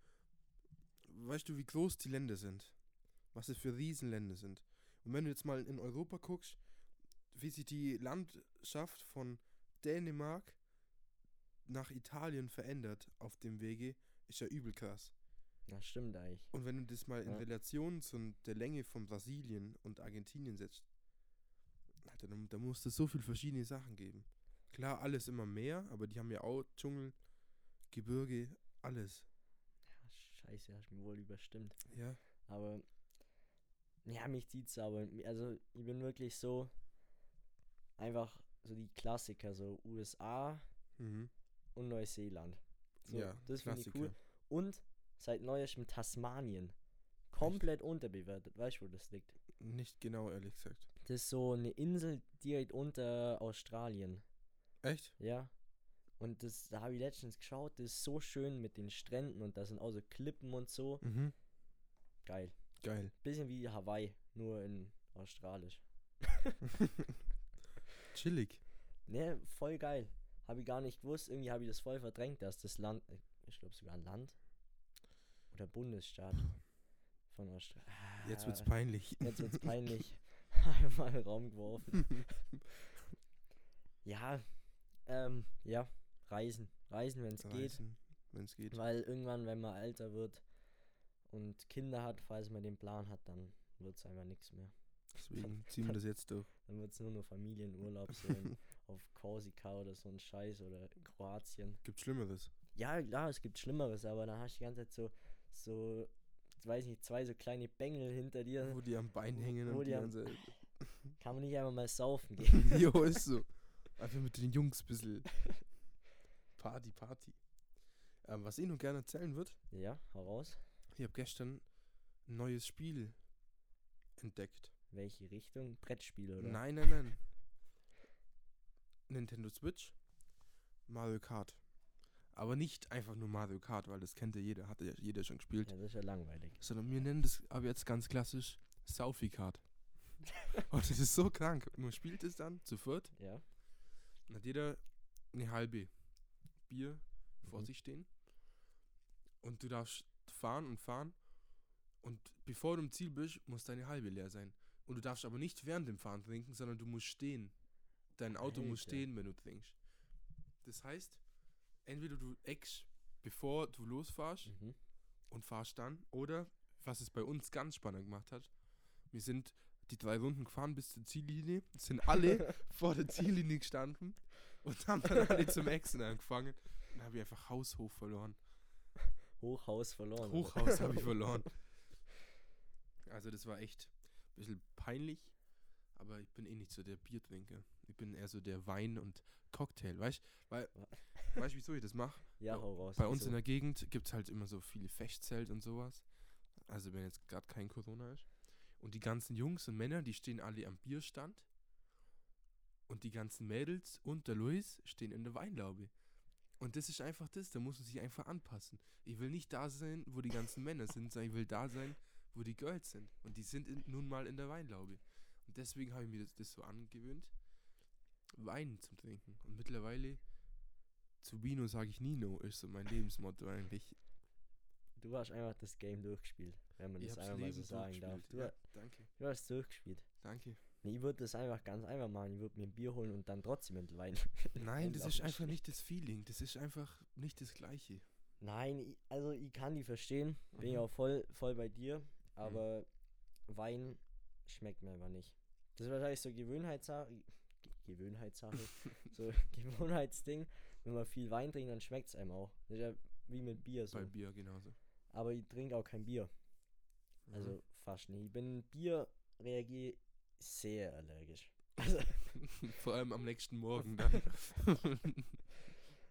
Weißt du, wie groß die Länder sind? Was es für Riesenländer sind? Und wenn du jetzt mal in Europa guckst, wie sich die Landschaft von Dänemark nach Italien verändert auf dem Wege, ist ja übel krass. Das stimmt eigentlich. Und wenn du das mal in Ja. Relation zu der Länge von Brasilien und Argentinien setzt, Alter, da, da muss es so viele verschiedene Sachen geben. Klar, alles immer mehr, aber die haben ja auch Dschungel, Gebirge, alles. Ja, scheiße, hast mich wohl überstimmt. Ja. Aber, ja, mich zieht's aber. Also, ich bin wirklich so, einfach so die Klassiker, so USA Mhm. und Neuseeland. So, ja, das finde ich cool. Und seit neuestem Tasmanien. Komplett unterbewertet. Weißt du, wo das liegt? Nicht genau, ehrlich gesagt. Das ist so eine Insel direkt unter Australien. Echt? Ja. Und das, da habe ich letztens geschaut, das ist so schön mit den Stränden und da sind auch so Klippen und so. Mhm. Geil. Geil. Bisschen wie Hawaii, nur in Australisch. [laughs] Chillig. Ne, voll geil. Habe ich gar nicht gewusst. Irgendwie habe ich das voll verdrängt, dass das Land, äh, ich glaube sogar ein Land oder Bundesstaat von Australien. Jetzt wird's Ah, peinlich. Jetzt wird's [laughs] peinlich. [laughs] In den Raum geworfen. Ja, ähm, ja, reisen. Reisen, wenn es geht. Wenn es geht. Weil irgendwann, wenn man älter wird und Kinder hat, falls man den Plan hat, dann wird es einfach nichts mehr. Deswegen [laughs] ziehen wir das jetzt durch. Dann wird es nur noch Familienurlaub so in, [laughs] auf Korsika oder so ein Scheiß oder Kroatien. Gibt Schlimmeres. Ja, klar, es gibt Schlimmeres, aber dann hast du die ganze Zeit so, so, weiß nicht, zwei so kleine Bengel hinter dir. Wo die am Bein hängen Wo und die die am- ganze. [laughs] Kann man nicht einfach mal saufen gehen. jo, ist so. Einfach mit den Jungs ein bisschen. Party, Party. Ähm, was ich noch gerne erzählen würde, ja, hau raus. ich habe gestern ein neues Spiel entdeckt. Welche Richtung? Brettspiel oder? Nein, nein, nein. Nintendo Switch, Mario Kart. Aber nicht einfach nur Mario Kart, weil das kennt ja jeder, hat ja jeder schon gespielt. Ja, das ist ja langweilig. Sondern wir nennen das aber jetzt ganz klassisch Saufi Kart. [laughs] Und das ist so krank. Man spielt es dann zu viert, Ja. dann hat jeder eine halbe Bier vor Mhm. sich stehen. Und du darfst fahren und fahren. Und bevor du im Ziel bist, muss deine halbe leer sein. Und du darfst aber nicht während dem Fahren trinken, sondern du musst stehen. Dein Auto muss Alter. stehen, wenn du trinkst. Das heißt, entweder du eckst, bevor du losfahrst Mhm. und fahrst dann, oder, was es bei uns ganz spannend gemacht hat, wir sind die drei Runden gefahren bis zur Ziellinie, sind alle [laughs] vor der Ziellinie gestanden und haben dann alle zum Exen angefangen. Dann habe ich einfach haushoch verloren. Hochhaus verloren. Hochhaus habe ich [laughs] verloren. Also das war echt ein bisschen peinlich, aber ich bin eh nicht so der Biertrinker. Ich bin eher so der Wein- und Cocktail, weißt du? Weil, [laughs] weißt du, wieso ich das mache? Ja, Bei- hau raus. Bei uns wieso? in der Gegend gibt es halt immer so viele Fechtzelt und sowas. Also wenn jetzt gerade kein Corona ist. Und die ganzen Jungs und Männer, die stehen alle am Bierstand. Und die ganzen Mädels und der Luis stehen in der Weinlaube. Und das ist einfach das, da muss man sich einfach anpassen. Ich will nicht da sein, wo die ganzen [laughs] Männer sind, sondern ich will da sein, wo die Girls sind. Und die sind in, nun mal in der Weinlaube. Und deswegen habe ich mir das, das so angewöhnt, Wein zu trinken. Und mittlerweile, zu Vino sage ich Nino, ist so mein Lebensmotto eigentlich. Du hast einfach das Game durchgespielt, wenn man Ich das hab's einfach mal so sagen darf. Du, Ja, danke, du hast durchgespielt. danke. Nee, ich würde das einfach ganz einfach machen. Ich würde mir ein Bier holen und dann trotzdem mit Wein. [laughs] Nein, das ist einfach nicht das Feeling. Das ist einfach nicht das Gleiche. Nein, ich, also ich kann die verstehen. Bin Mhm. auch voll, voll bei dir. Aber Wein schmeckt mir einfach nicht. Das ist wahrscheinlich so Gewöhnheitssache. Ge- Gewöhnheitssache. [laughs] so [laughs] Gewohnheitsding. Wenn man viel Wein trinkt, dann schmeckt es einem auch. Das ist ja wie mit Bier so. Bei Bier genauso. Aber ich trinke auch kein Bier. Mhm. Also fast nie. Ich bin Bier reagiere sehr allergisch. Also, [laughs] Vor allem am nächsten Morgen dann. [laughs]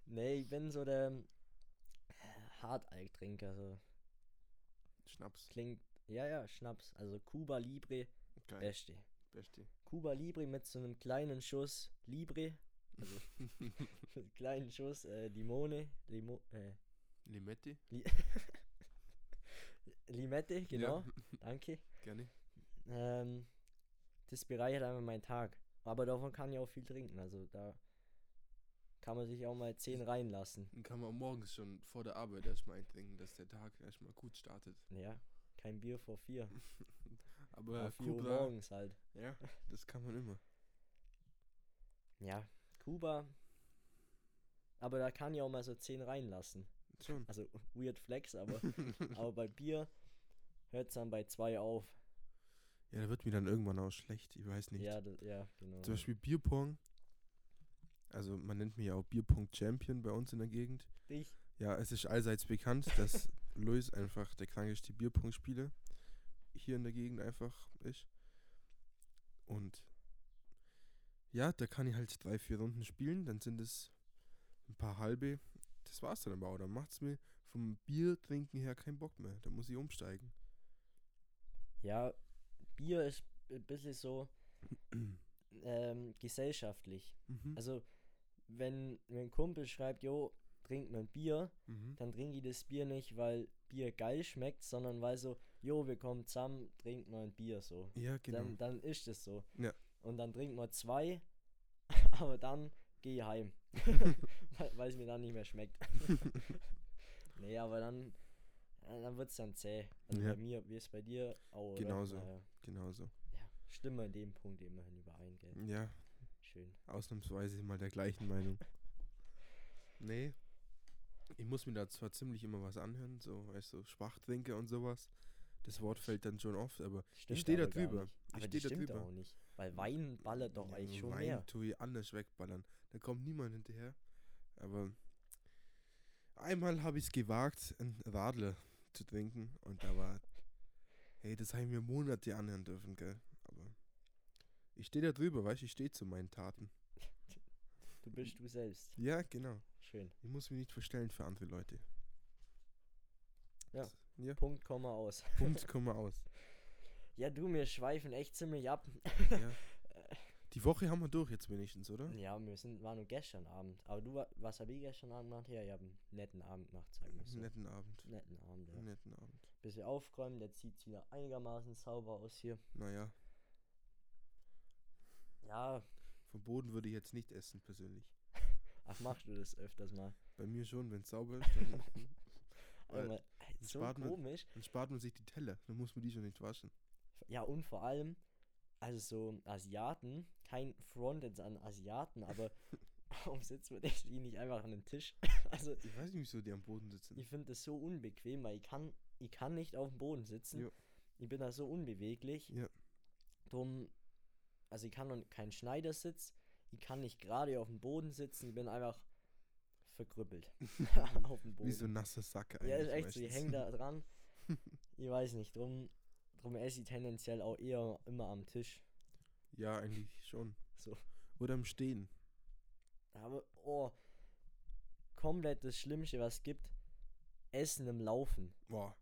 nee, ich bin so der Hartalk-Trinker. So. Schnaps. Klingt, ja, ja, Schnaps. Also Cuba Libre, Geil. beste. Beste. Cuba Libre mit so einem kleinen Schuss Libre, also mit [laughs] kleinen Schuss äh, Limone, Limo, äh, Limette? Li Limette, genau, Ja, danke. gerne. Ähm, das bereichert einfach meinen Tag. Aber davon kann ich auch viel trinken, also da kann man sich auch mal 10 reinlassen. Dann kann man morgens schon vor der Arbeit erstmal eintrinken, dass der Tag erstmal gut startet. Ja, kein Bier vor 4. [laughs] Aber Vor 4 Uhr Kuba, morgens halt. ja, das kann man immer. Ja, Kuba. Aber da kann ich auch mal so 10 reinlassen. Schon. Also weird flex, aber, [laughs] aber bei Bier hört es dann bei 2 auf. Ja, da wird mir dann irgendwann auch schlecht. Ich weiß nicht. Ja, das, ja, genau. Zum Beispiel Bierpong. Also man nennt mich ja auch Bierpong-Champion bei uns in der Gegend. Dich? Ja, es ist allseits bekannt, dass [laughs] Luis einfach der krankeste Bierpong-Spieler hier in der Gegend einfach ist. Und ja, da kann ich halt drei, vier Runden spielen, dann sind es ein paar halbe. Das war's dann aber auch. Dann macht's mir vom Bier trinken her keinen Bock mehr. Da muss ich umsteigen. Ja, Bier ist ein bisschen so [clears throat] ähm, gesellschaftlich. Mhm. Also, wenn ein Kumpel schreibt, jo, trink mal ein Bier, Mhm. dann trinke ich das Bier nicht, weil Bier geil schmeckt, sondern weil so, jo, wir kommen zusammen, trink mal ein Bier so. Ja, genau. Dann, dann ist es so. Ja. Und dann trinkt man zwei, [laughs] aber dann gehe ich heim. [laughs] [laughs] weil es mir dann nicht mehr schmeckt. nee, aber dann, dann wird es dann zäh. Also Ja. bei mir, wie es bei dir auch. Genauso. Naja, Genauso. ja, stimmen wir in dem Punkt immerhin überein, gell? Ja, Schön. ausnahmsweise mal der gleichen Meinung. [laughs] Nee. Ich muss mir da zwar ziemlich immer was anhören, so, weißt du, Schwachtrinker und sowas. Das Wort fällt dann schon oft, aber Stimmt steh da aber gar drüber. Ich Aber steh das da drüber. auch nicht. Weil Wein ballert doch Ja, eigentlich schon Wein mehr. tue ich anders wegballern. Da kommt niemand hinterher. Aber einmal habe ich es gewagt, ein Radler zu trinken und da war, hey, das habe ich mir Monate anhören dürfen, gell. Aber ich stehe da drüber, weißt du, ich stehe zu meinen Taten. Du bist du selbst. Ja, genau. Schön. Ich muss mich nicht verstellen für andere Leute. Ja. Ja. Punkt, Komma aus. Punkt, Komma aus. [laughs] Ja, du, wir schweifen echt ziemlich ab. Ja. [laughs] Die Woche haben wir durch jetzt wenigstens, oder? Ja, wir sind, waren nur gestern Abend. Aber du, wa- was habe ich gestern Abend gemacht? Ja, ich habe einen netten Abend gemacht, sagen wir so. Netten Abend. Netten Abend, ja. Netten Abend. Bisschen aufgeräumt, jetzt sieht es wieder einigermaßen sauber aus hier. Naja, Ja, vom Boden würde ich jetzt nicht essen, persönlich. [laughs] ach, machst du das öfters mal? Bei mir schon, wenn es sauber ist, dann, [laughs] ey, so spart man- komisch. dann spart man sich die Teller. Dann muss man die schon nicht waschen. Ja, und vor allem, also so Asiaten, kein Front jetzt an Asiaten, aber [laughs] warum wir denn die nicht einfach an den Tisch? [laughs] also, Ich weiß nicht, wieso die am Boden sitzen. ich finde das so unbequem, weil ich kann, ich kann nicht auf dem Boden sitzen. Ja. Ich bin da so unbeweglich. Ja. Drum, also ich kann noch keinen Schneidersitz, ich kann nicht gerade auf dem Boden sitzen, ich bin einfach verkrüppelt [laughs] auf dem Boden. Wie so ein nasser Sack eigentlich. Ja, ist echt so, ich hänge da dran. ich weiß nicht, drum, drum esse ich tendenziell auch eher immer am Tisch. Ja, eigentlich schon. So. Oder im Stehen. Aber, oh, komplett das Schlimmste, was es gibt, Essen im Laufen. [laughs] Boah.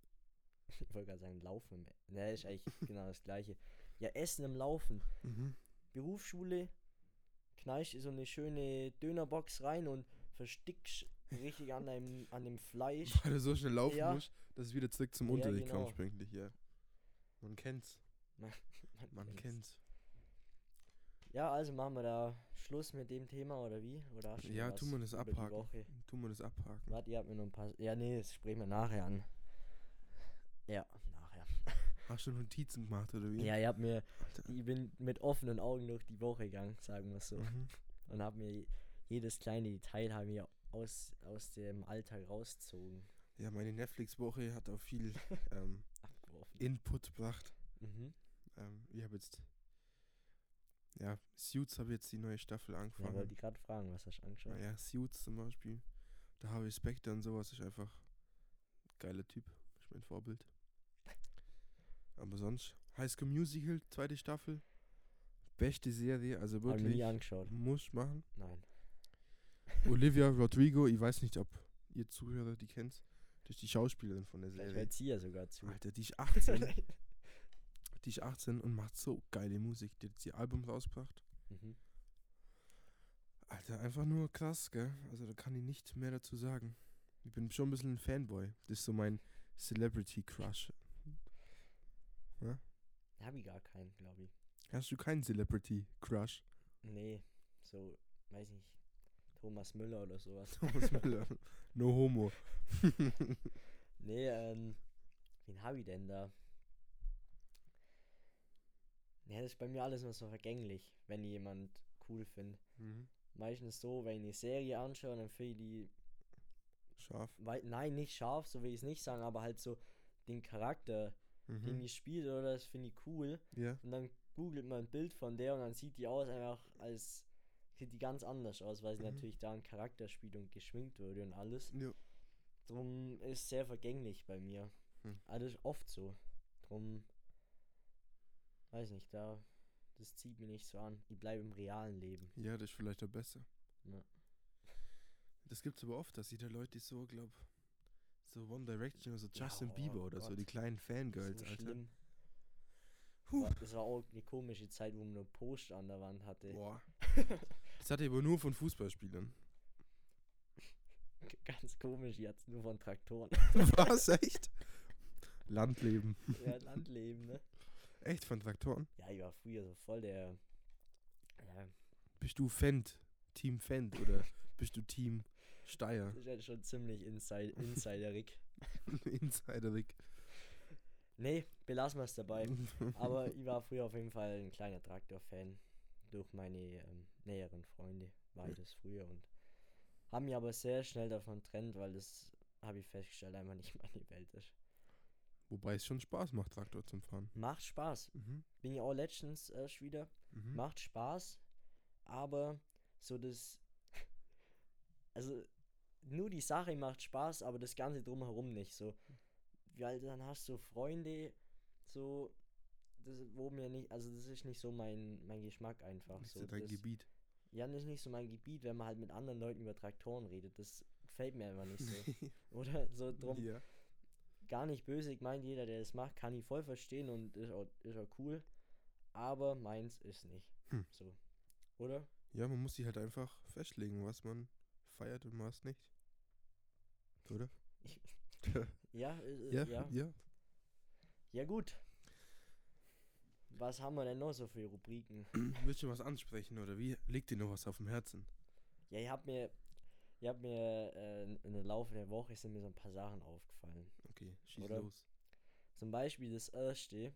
Ich wollte gerade sagen, Laufen Ne, ist eigentlich genau das Gleiche. Ja, Essen im Laufen. Mhm. Berufsschule, knallst so eine schöne Dönerbox rein und verstickst richtig an deinem, an dem Fleisch. [laughs] Weil du so schnell laufen Ja. musst, dass es wieder zurück zum Ja, Unterricht genau. kommst, pünktlich, ja. Man kennt's. [laughs] Man, Man kennt's. kennt's. Ja, also machen wir da Schluss mit dem Thema oder wie? Oder Ja, tun wir das abhaken. Tun wir das abhaken. Warte, ihr habt mir noch ein paar. Ja, nee, das sprechen wir nachher an. Ja, nachher. [laughs] Hast du Notizen gemacht oder wie? Ja, ich hab mir, Alter. ich bin mit offenen Augen durch die Woche gegangen, sagen wir so. Mhm. Und hab mir jedes kleine Detail haben mir aus, aus dem Alltag rausgezogen. Ja, meine Netflix-Woche hat auch viel [laughs] ähm, Abgeworfen. Input gebracht. Mhm. Ähm, ich habe jetzt, ja, Suits habe jetzt die neue Staffel Ja, angefangen. wollte ich gerade fragen, was hast du angeschaut? Ja, Suits zum Beispiel. Da habe ich Spectre und sowas ist einfach ein geiler Typ. Ist mein Vorbild. Aber sonst, High School Musical, zweite Staffel. Beste Serie, also Hab ich nie wirklich. angeschaut. Muss machen. Nein. Olivia Rodrigo, ich weiß nicht, ob ihr Zuhörer die kennt. Das ist die Schauspielerin von der Serie. hört sie ja sogar zu. Alter, die ist 18. [laughs] die ist 18 und macht so geile Musik. Die hat ihr Album rausgebracht. mhm. Alter, einfach nur krass, gell? Also da kann ich nicht mehr dazu sagen. Ich bin schon ein bisschen ein Fanboy. Das ist so mein Celebrity Crush. Hab ich gar keinen, glaube ich. Hast du keinen Celebrity Crush? Nee, so, weiß nicht. Thomas Müller oder sowas. [laughs] Thomas Müller. [laughs] No homo. [laughs] Nee, ähm, wen hab ich denn da? Ja, das ist bei mir alles nur so vergänglich, wenn ich jemand cool finde. mhm. Meistens so, wenn ich eine Serie anschaue, dann finde ich die, Scharf. wei- nein, nicht scharf, so will ich es nicht sagen, aber halt so den Charakter, den Mhm. die spielt oder das finde ich cool. Ja. Und dann googelt man ein Bild von der und dann sieht die aus einfach als, sieht die ganz anders aus, weil sie Mhm. natürlich da einen Charakter spielt und geschminkt wurde und alles. ja. Drum ist sehr vergänglich bei mir. Hm. Ist oft so. Drum, weiß nicht, da, das zieht mich nicht so an. Ich bleibe im realen Leben. Ja, das ist vielleicht auch besser. Ja. Das gibt's aber oft, dass die da Leute so, glaub, so One Direction oder so Ja, Justin oh Bieber oder so, Gott. die kleinen Fangirls, so Alter. schlimm. Huh. Das war auch eine komische Zeit, wo man nur Poster an der Wand hatte. Boah. [laughs] Das hatte ich aber nur von Fußballspielern. [laughs] Ganz komisch, jetzt nur von Traktoren. [laughs] Was? Echt? [laughs] Landleben. ja, Landleben, ne? Echt von Traktoren? Ja, ich war früher so voll der. Ja, Bist du Fendt? Team Fendt oder bist du Team Steyr? das ist ja schon ziemlich inside insiderig. Insiderig. Nee, belassen wir es dabei. Aber ich war früher auf jeden Fall ein kleiner Traktor-Fan. Durch meine ähm, näheren Freunde das früher und haben mich aber sehr schnell davon trennt, weil das habe ich festgestellt, einfach nicht meine Welt ist. Wobei es schon Spaß macht, Traktor zum Fahren. Macht Spaß. Mhm. Bin ich auch letztens erst wieder. Mhm. Macht Spaß, aber so das. [laughs] Also, nur die Sache macht Spaß, aber das Ganze drumherum nicht. So, weil dann hast du Freunde, so, das, wo mir nicht, also das ist nicht so mein, mein Geschmack einfach. Nicht So, dein das, Gebiet. ja, das ist nicht so mein Gebiet, wenn man halt mit anderen Leuten über Traktoren redet. Das gefällt mir einfach nicht so. [laughs] Oder so drum, ja. gar nicht böse gemeint, jeder, der das macht, kann ich voll verstehen und ist auch, ist auch cool. Aber meins ist nicht. Hm. So. Oder? ja, man muss sich halt einfach festlegen, was man feiert und was nicht. Oder? [laughs] Ja, äh, ja, ja, ja. ja. Ja, gut. Was haben wir denn noch so für Rubriken? [clears throat] Willst du was ansprechen oder wie? Liegt dir noch was auf dem Herzen? Ja, ich hab mir, ich hab mir äh, in der Laufe der Woche sind mir so ein paar Sachen aufgefallen. Okay, schieß Oder? los. Zum Beispiel das erste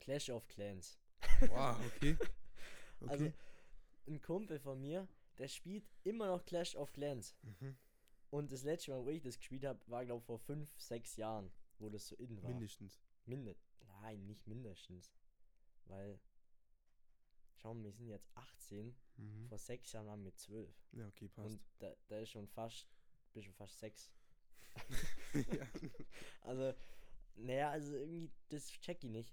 Clash of Clans. Wow, okay. [laughs] Okay. Also, ein Kumpel von mir, der spielt immer noch Clash of Clans. mhm. Und das letzte Mal, wo ich das gespielt habe, war glaube ich vor fünf, sechs Jahren, wo das so in war. Mindestens. Minde Nein, nicht mindestens. Weil, schau mal, wir sind jetzt 18, Mhm. vor sechs Jahren waren wir 12. Ja, okay, passt. Und da, da ist schon fast, bist schon fast sechs. [laughs] ja. [laughs] Also, naja, also irgendwie, das check ich nicht.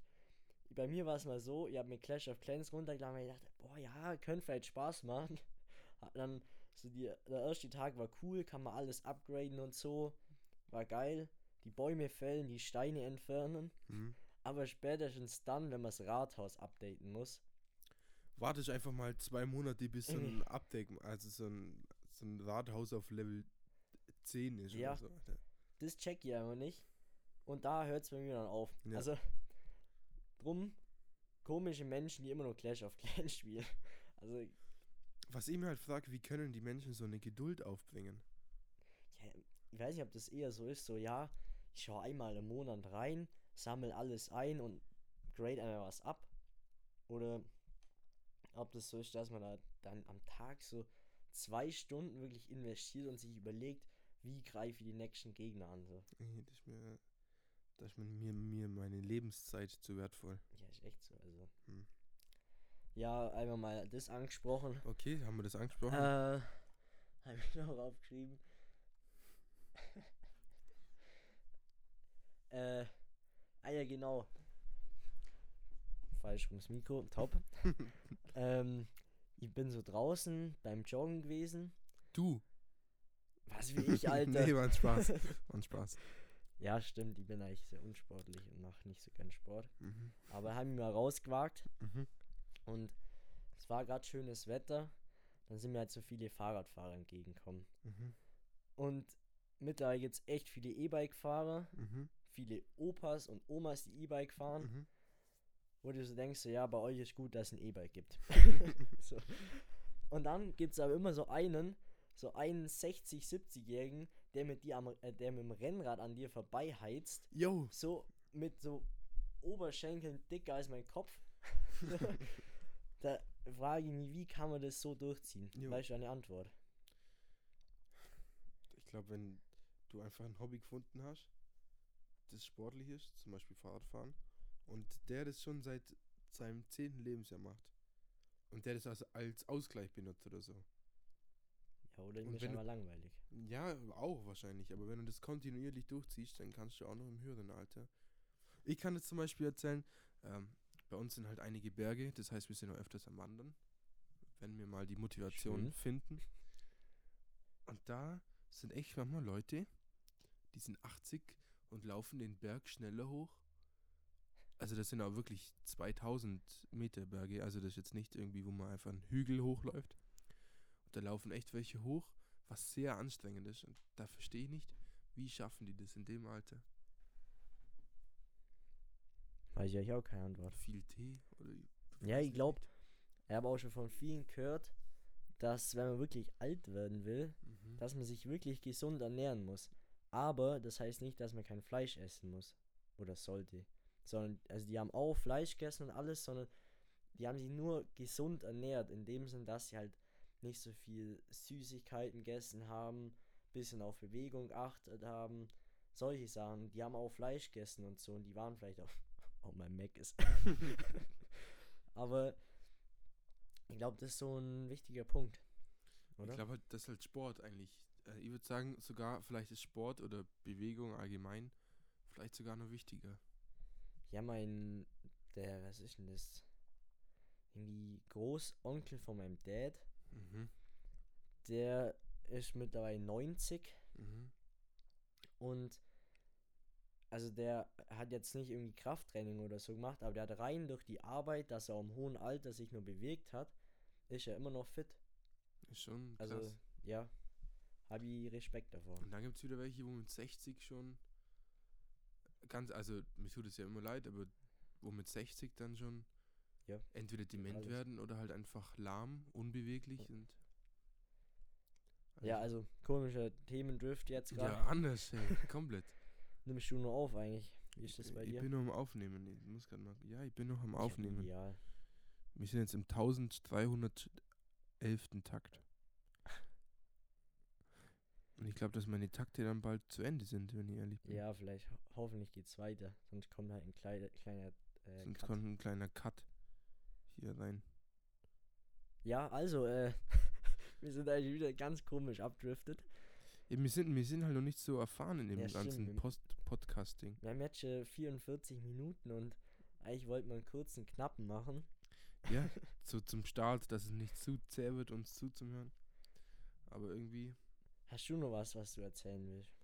Bei mir war es mal so, ich habe mir Clash of Clans runtergeladen, weil ich dachte, boah, ja, könnte vielleicht Spaß machen. [laughs] Dann, so die, der erste Tag war cool, kann man alles upgraden und so. War geil. Die Bäume fällen, die Steine entfernen. Mhm. Aber spätestens dann, wenn man das Rathaus updaten muss. Warte ich einfach mal zwei Monate, bis so ein Mhm. Update, also so ein, so ein Rathaus auf Level 10 ist Ja. oder so. Das check ich einfach nicht. Und da hört es bei mir dann auf. Ja. Also, drum, komische Menschen, die immer nur Clash of Clans [laughs] spielen. Also, Was ich mir halt frage, wie können die Menschen so eine Geduld aufbringen? ja, ich weiß nicht, ob das eher so ist, so, ja, ich schaue einmal im Monat rein, sammel alles ein und grade einmal was ab. Oder ob das so ist, dass man da dann am Tag so zwei Stunden wirklich investiert und sich überlegt, wie greife ich die nächsten Gegner an. So. Das ist mir, das ist mir, mir meine Lebenszeit zu wertvoll. Ja, ist echt so. Also. Hm. Ja, einmal mal das angesprochen. Okay, haben wir das angesprochen? Äh, habe ich noch aufgeschrieben. [laughs] äh, ah ja, genau. Falsch ums Mikro, top. [laughs] ähm, ich bin so draußen beim Joggen gewesen. du? Was wie ich, [laughs] Alter. nee, war ein Spaß. War ein Spaß. [laughs] ja, stimmt, ich bin eigentlich sehr unsportlich und mache nicht so gern Sport. Mhm. Aber haben wir mal rausgewagt Mhm. und es war gerade schönes Wetter. Dann sind mir halt so viele Fahrradfahrer entgegengekommen. Mhm. Und mittlerweile gibt es echt viele E-Bike-Fahrer, Mhm. Viele Opas und Omas, die E-Bike fahren, Mhm. wo du so denkst, so, ja, bei euch ist gut, dass es ein E-Bike gibt. [laughs] so. Und dann gibt es aber immer so einen, so einen 60-, 70-Jährigen, der mit dir am, äh, der mit dem Rennrad an dir vorbeiheizt, Yo. so mit so Oberschenkeln dicker als mein Kopf. [laughs] da frage ich mich, wie kann man das so durchziehen? Jo. Weißt du eine Antwort? Ich glaube, wenn du einfach ein Hobby gefunden hast, das sportlich ist, zum Beispiel Fahrradfahren, und der das schon seit seinem zehnten Lebensjahr macht, und der das also als Ausgleich benutzt oder so. Ja, oder ist einfach langweilig. Ja, auch wahrscheinlich, aber wenn du das kontinuierlich durchziehst, dann kannst du auch noch im höheren Alter. Ich kann jetzt zum Beispiel erzählen, ähm, bei uns sind halt einige Berge, das heißt, wir sind auch öfters am Wandern, wenn wir mal die Motivation Schön. finden. Und da sind echt manchmal Leute, die sind 80 und laufen den Berg schneller hoch. Also das sind auch wirklich 2000 Meter Berge, also das ist jetzt nicht irgendwie, wo man einfach einen Hügel hochläuft. Und da laufen echt welche hoch, was sehr anstrengend ist. Und da verstehe ich nicht, wie schaffen die das in dem Alter? Weiß ich auch keine Antwort. Viel Tee? Oder Ja, ich glaube, ich habe auch schon von vielen gehört, dass wenn man wirklich alt werden will, Mhm. dass man sich wirklich gesund ernähren muss. Aber das heißt nicht, dass man kein Fleisch essen muss oder sollte. Sondern, also die haben auch Fleisch gegessen und alles, sondern die haben sich nur gesund ernährt, in dem Sinn, dass sie halt nicht so viel Süßigkeiten gegessen haben, bisschen auf Bewegung geachtet haben, solche Sachen. Die haben auch Fleisch gegessen und so und die waren vielleicht auch, [laughs] auch mal Mac ist. [laughs] Aber ich glaube, das ist so ein wichtiger Punkt. Oder? Ich glaube halt, das ist halt Sport eigentlich. Äh, ich würde sagen, sogar vielleicht ist Sport oder Bewegung allgemein vielleicht sogar noch wichtiger. Ja, mein, der, was ist denn das? Irgendwie Großonkel von meinem Dad, Mhm. der ist mittlerweile 90 Mhm. und also der hat jetzt nicht irgendwie Krafttraining oder so gemacht, aber der hat rein durch die Arbeit, dass er im hohen Alter sich nur bewegt hat, ist er immer noch fit. Ist schon krass. Also, ja, habe ich Respekt davor. Und dann gibt es wieder welche, wo mit 60 schon ganz, also mir tut es ja immer leid, aber wo mit 60 dann schon Ja. entweder dement alles. werden oder halt einfach lahm, unbeweglich und Ja, also komischer Themendrift jetzt gerade. ja, anders, ey, [laughs] komplett. Nimmst du nur auf eigentlich? Wie ist das bei ich dir? bin noch am Aufnehmen. Ich muss gerade mal. Ja, ich bin noch am Aufnehmen. Ja, Wir sind jetzt im 1311. Takt. Und ich glaube, dass meine Takte dann bald zu Ende sind, wenn ich ehrlich bin. ja, vielleicht ho hoffentlich geht's weiter, sonst kommt halt ein kleiner, kleiner äh, Sonst Cut. kommt ein kleiner Cut hier rein. Ja, also, äh, [laughs] wir sind eigentlich wieder ganz komisch abdriftet. Ja, wir, sind, wir sind halt noch nicht so erfahren in dem Ja, ganzen Post Podcasting. Wir haben jetzt schon 44 Minuten und eigentlich wollten wir einen kurzen Knappen machen. Ja, [laughs] so zum Start, dass es nicht zu zäh wird, uns zuzuhören. Aber irgendwie, Hast du noch was, was du erzählen willst?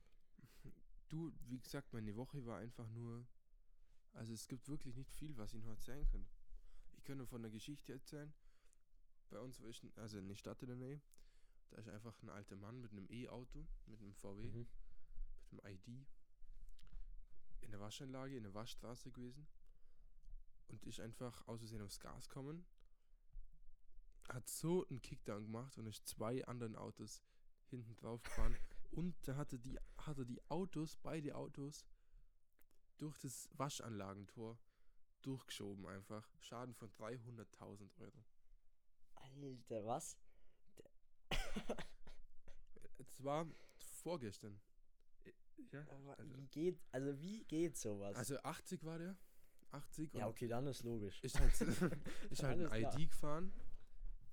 du, wie gesagt, meine Woche war einfach nur. Also es gibt wirklich nicht viel, was ich noch erzählen kann. Ich kann nur von der Geschichte erzählen. Bei uns war ich, also in der Stadt in der Nähe, da ist einfach ein alter Mann mit einem E-Auto, mit einem VW, Mhm. mit einem ID, in der Waschanlage, in der Waschstraße gewesen und ist einfach aus Versehen aufs Gas gekommen, hat so einen Kickdown gemacht und ist zwei anderen Autos hinten drauf gefahren und da hatte die, hatte die Autos, beide Autos, durch das Waschanlagentor durchgeschoben einfach. Schaden von 300.000 Euro. Alter, was? [laughs] Es war vorgestern. Ja, also, wie geht, also wie geht sowas? also 80 war der. 80 ja, okay, dann ist logisch. ist halt, [laughs] ist halt ein klar. ID gefahren.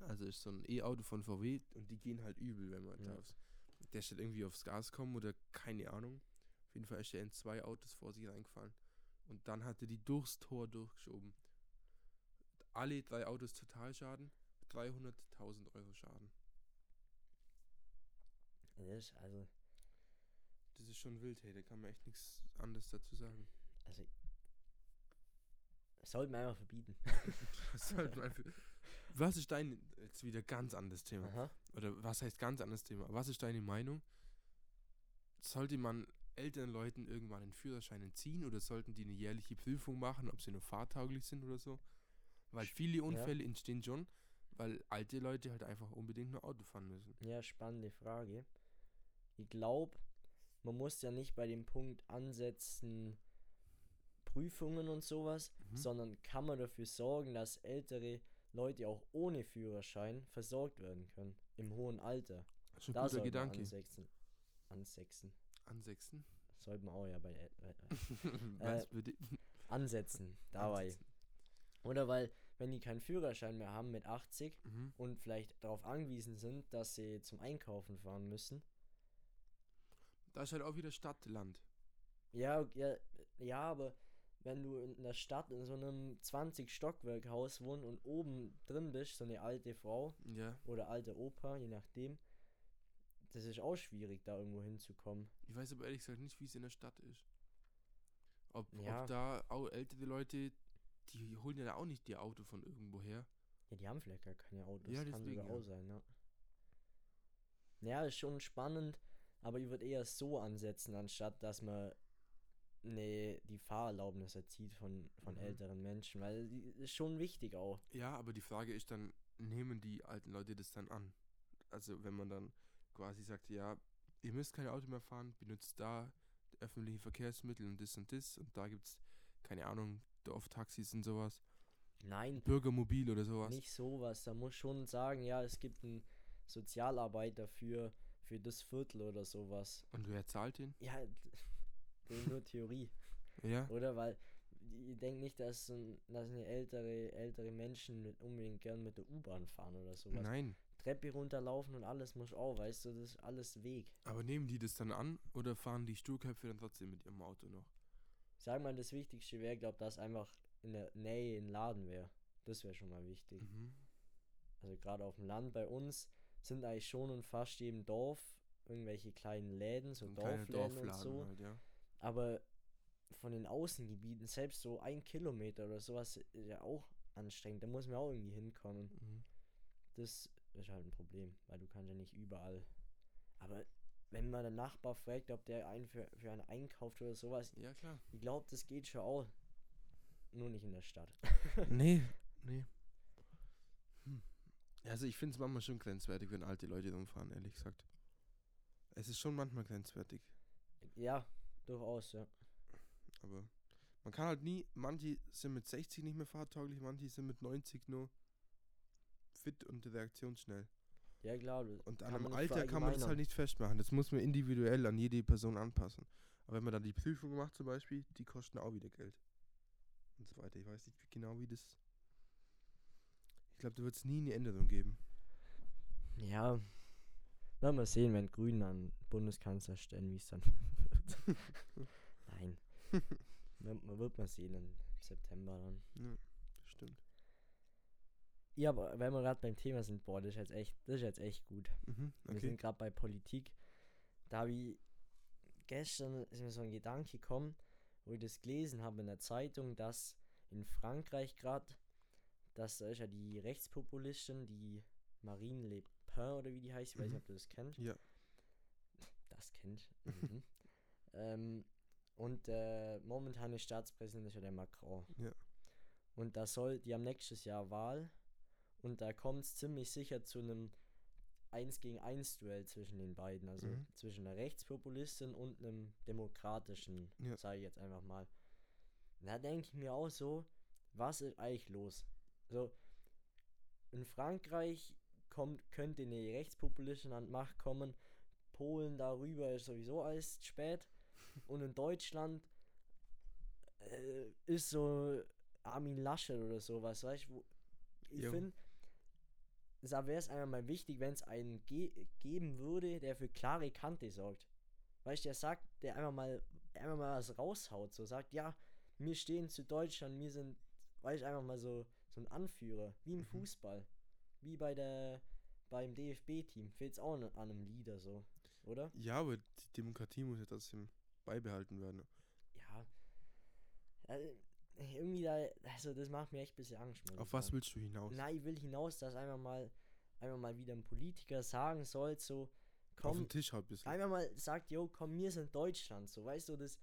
Also ist so ein E-Auto von VW und die gehen halt übel, wenn man Ja. da aufs, der halt irgendwie aufs Gas kommen oder keine Ahnung. Auf jeden Fall ist er in zwei Autos vor sich reingefahren. Und dann hat er die durchs Tor durchgeschoben. Alle drei Autos Totalschaden, 300.000 Euro Schaden. Das ist also, Das ist schon wild, hey, da kann man echt nichts anderes dazu sagen. also. Das sollte man einfach verbieten. [laughs] Sollte man für, was ist dein, jetzt wieder ganz anderes Thema. Aha. Oder was heißt ganz anderes Thema? Was ist deine Meinung? Sollte man älteren Leuten irgendwann einen Führerschein entziehen oder sollten die eine jährliche Prüfung machen, ob sie nur fahrtauglich sind oder so? Weil viele Unfälle entstehen schon, weil alte Leute halt einfach unbedingt nur Auto fahren müssen. Ja, spannende Frage. Ich glaube, man muss ja nicht bei dem Punkt ansetzen, Prüfungen und sowas, Mhm. sondern kann man dafür sorgen, dass ältere Leute auch ohne Führerschein versorgt werden können. Im hohen Alter. Das ist ein Da guter Gedanke. ansetzen. Ansetzen. Ansechsten? Sollte man auch ja bei. [laughs] Äh, äh, ansetzen. Dabei. Ansetzen. Oder weil, wenn die keinen Führerschein mehr haben mit 80 Mhm. und vielleicht darauf angewiesen sind, dass sie zum Einkaufen fahren müssen. Da ist halt auch wieder Stadt, Land. Ja, ja, ja, aber wenn du in der Stadt in so einem 20-Stockwerk-Haus wohnst und oben drin bist, so eine alte Frau Ja. oder alte Opa, je nachdem, das ist auch schwierig, da irgendwo hinzukommen. Ich weiß aber ehrlich gesagt nicht, wie es in der Stadt ist. Ob, Ja. ob da auch ältere Leute, die holen ja da auch nicht ihr Auto von irgendwo her. Ja, die haben vielleicht gar keine Autos. Ja, kann deswegen, sogar ja. auch sein, ja. Ja, ist schon spannend, aber ich würde eher so ansetzen, anstatt dass man ne, die Fahrerlaubnis erzieht von, von Mhm. älteren Menschen, weil die ist schon wichtig auch. Ja, aber die Frage ist dann, nehmen die alten Leute das dann an? Also wenn man dann quasi sagt, ja, ihr müsst kein Auto mehr fahren, benutzt da öffentliche Verkehrsmittel und das und das und da gibt es, keine Ahnung, Dorftaxis und sowas, Nein, Bürgermobil oder sowas. nicht sowas. Da muss schon sagen, ja, es gibt einen Sozialarbeiter für, für das Viertel oder sowas. Und wer zahlt den? Ja, nur Theorie. [laughs] Ja, Oder? Weil ich denke nicht, dass, dass eine ältere, ältere Menschen mit unbedingt gern mit der U-Bahn fahren oder sowas. nein. Treppe runterlaufen und alles muss auch, weißt du, das ist alles Weg. Aber nehmen die das dann an oder fahren die Sturköpfe dann trotzdem mit ihrem Auto noch? Sag mal, das Wichtigste wäre, glaube dass einfach in der Nähe ein Laden wäre. Das wäre schon mal wichtig. Mhm. Also gerade auf dem Land bei uns sind eigentlich schon und fast jedem Dorf irgendwelche kleinen Läden, so Dorfläden und Dorfladen so. halt, ja. Aber von den Außengebieten, selbst so ein Kilometer oder sowas, ist ja auch anstrengend. Da muss man auch irgendwie hinkommen. Mhm. Das ist halt ein Problem, weil du kannst ja nicht überall. Aber wenn man den Nachbar fragt, ob der einen für, für einen einkauft oder sowas, Ja, klar. ich glaube, das geht schon auch. Nur nicht in der Stadt. [laughs] nee, nee. Hm. Also ich finde es manchmal schon grenzwertig, wenn alte Leute rumfahren, ehrlich gesagt. Es ist schon manchmal grenzwertig. ja, durchaus, ja. Aber man kann halt nie, manche sind mit 60 nicht mehr fahrtauglich, manche sind mit 90 nur fit und reaktionsschnell. Ja, klar. Und an einem Alter kann man das halt nicht festmachen. Das muss man individuell an jede Person anpassen. Aber wenn man dann die Prüfung macht zum Beispiel, die kosten auch wieder Geld. Und so weiter. Ich weiß nicht genau, wie das... Ich glaube, da wird es nie eine Änderung geben. Ja. Werden wir sehen, wenn Grünen an Bundeskanzler stellen, wie es dann. [laughs] Nein. Man wird mal sehen im September dann. Ja, stimmt. Ja, aber wenn wir gerade beim Thema sind, boah, das ist jetzt echt, das ist jetzt echt gut. Mhm, Wir okay. sind gerade bei Politik. Da habe ich gestern ist mir so ein Gedanke gekommen, wo ich das gelesen habe in der Zeitung, dass in Frankreich gerade, dass da ist ja die Rechtspopulistin, die Marine Le Pen oder wie die heißt, ich weiß Mhm. nicht, ob du das kennst. Ja. Das kennt. Mhm. [laughs] ähm, und der momentane Staatspräsident ist ja der Macron. Ja. Und da soll, die haben nächstes Jahr Wahl und da kommt es ziemlich sicher zu einem 1 gegen 1 Duell zwischen den beiden, also Mhm. zwischen einer Rechtspopulistin und einem demokratischen, Ja. sage ich jetzt einfach mal. Da denke ich mir auch so, was ist eigentlich los? So, in Frankreich kommt, könnte eine rechtspopulistische an Macht kommen, Polen darüber ist sowieso alles spät und in Deutschland äh, ist so Armin Laschet oder sowas, weißt du, ich finde, da wäre es einmal mal wichtig, wenn es einen ge geben würde, der für klare Kante sorgt. Weißt du, der sagt, der einfach mal, einfach mal was raushaut, so sagt, ja, wir stehen zu Deutschland, wir sind, weißt du, einfach mal so, so ein Anführer, wie im Mhm. Fußball, wie bei der, beim DFB-Team, fehlt es auch an an einem Leader so, oder? Ja, aber die Demokratie muss ja trotzdem beibehalten werden. Ja, also, irgendwie da, also das macht mir echt ein bisschen Angst. Auf was sagen. willst du hinaus? Nein, ich will hinaus, dass einfach mal, einfach mal wieder ein Politiker sagen soll, so, Auf komm, den Tisch halt ein bisschen. einfach mal sagt, jo, komm, wir sind Deutschland, so, weißt du, das,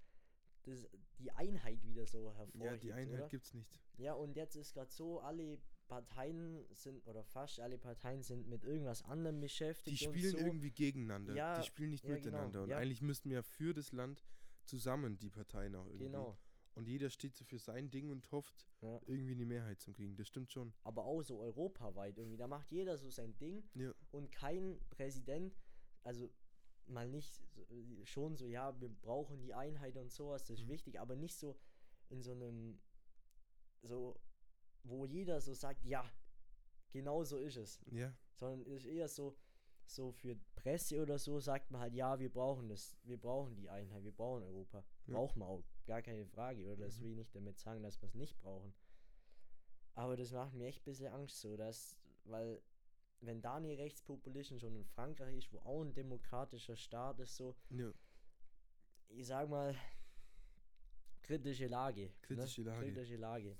das, die Einheit wieder so hervorhebt, Ja, die Einheit oder? gibt's nicht. Ja, und jetzt ist gerade so, alle Parteien sind, oder fast alle Parteien sind mit irgendwas anderem beschäftigt Die spielen so. irgendwie gegeneinander. Ja, die spielen nicht ja, genau, miteinander. Und ja. eigentlich müssten wir für das Land zusammen die Parteien auch irgendwie. Genau, Und jeder steht so für sein Ding und hofft, ja. irgendwie eine Mehrheit zu kriegen. Das stimmt schon. aber auch so europaweit irgendwie, da macht jeder so sein Ding und kein Präsident, also mal nicht schon so, ja, wir brauchen die Einheit und sowas, das ist Mhm. wichtig, aber nicht so in so einem, so, wo jeder so sagt, ja, genau so ist es, Ja. sondern es ist eher so, so für Presse oder so sagt man halt, ja, wir brauchen das, wir brauchen die Einheit, wir brauchen Europa, Ja. brauchen wir auch, gar keine Frage, oder das Mhm. will ich nicht damit sagen, dass wir es nicht brauchen. Aber das macht mir echt ein bisschen Angst so, dass, weil wenn da eine Rechtspopulisten schon in Frankreich ist, wo auch ein demokratischer Staat ist, so, ja. ich sag mal, kritische Lage. Kritische ne? Lage. Kritische Lage.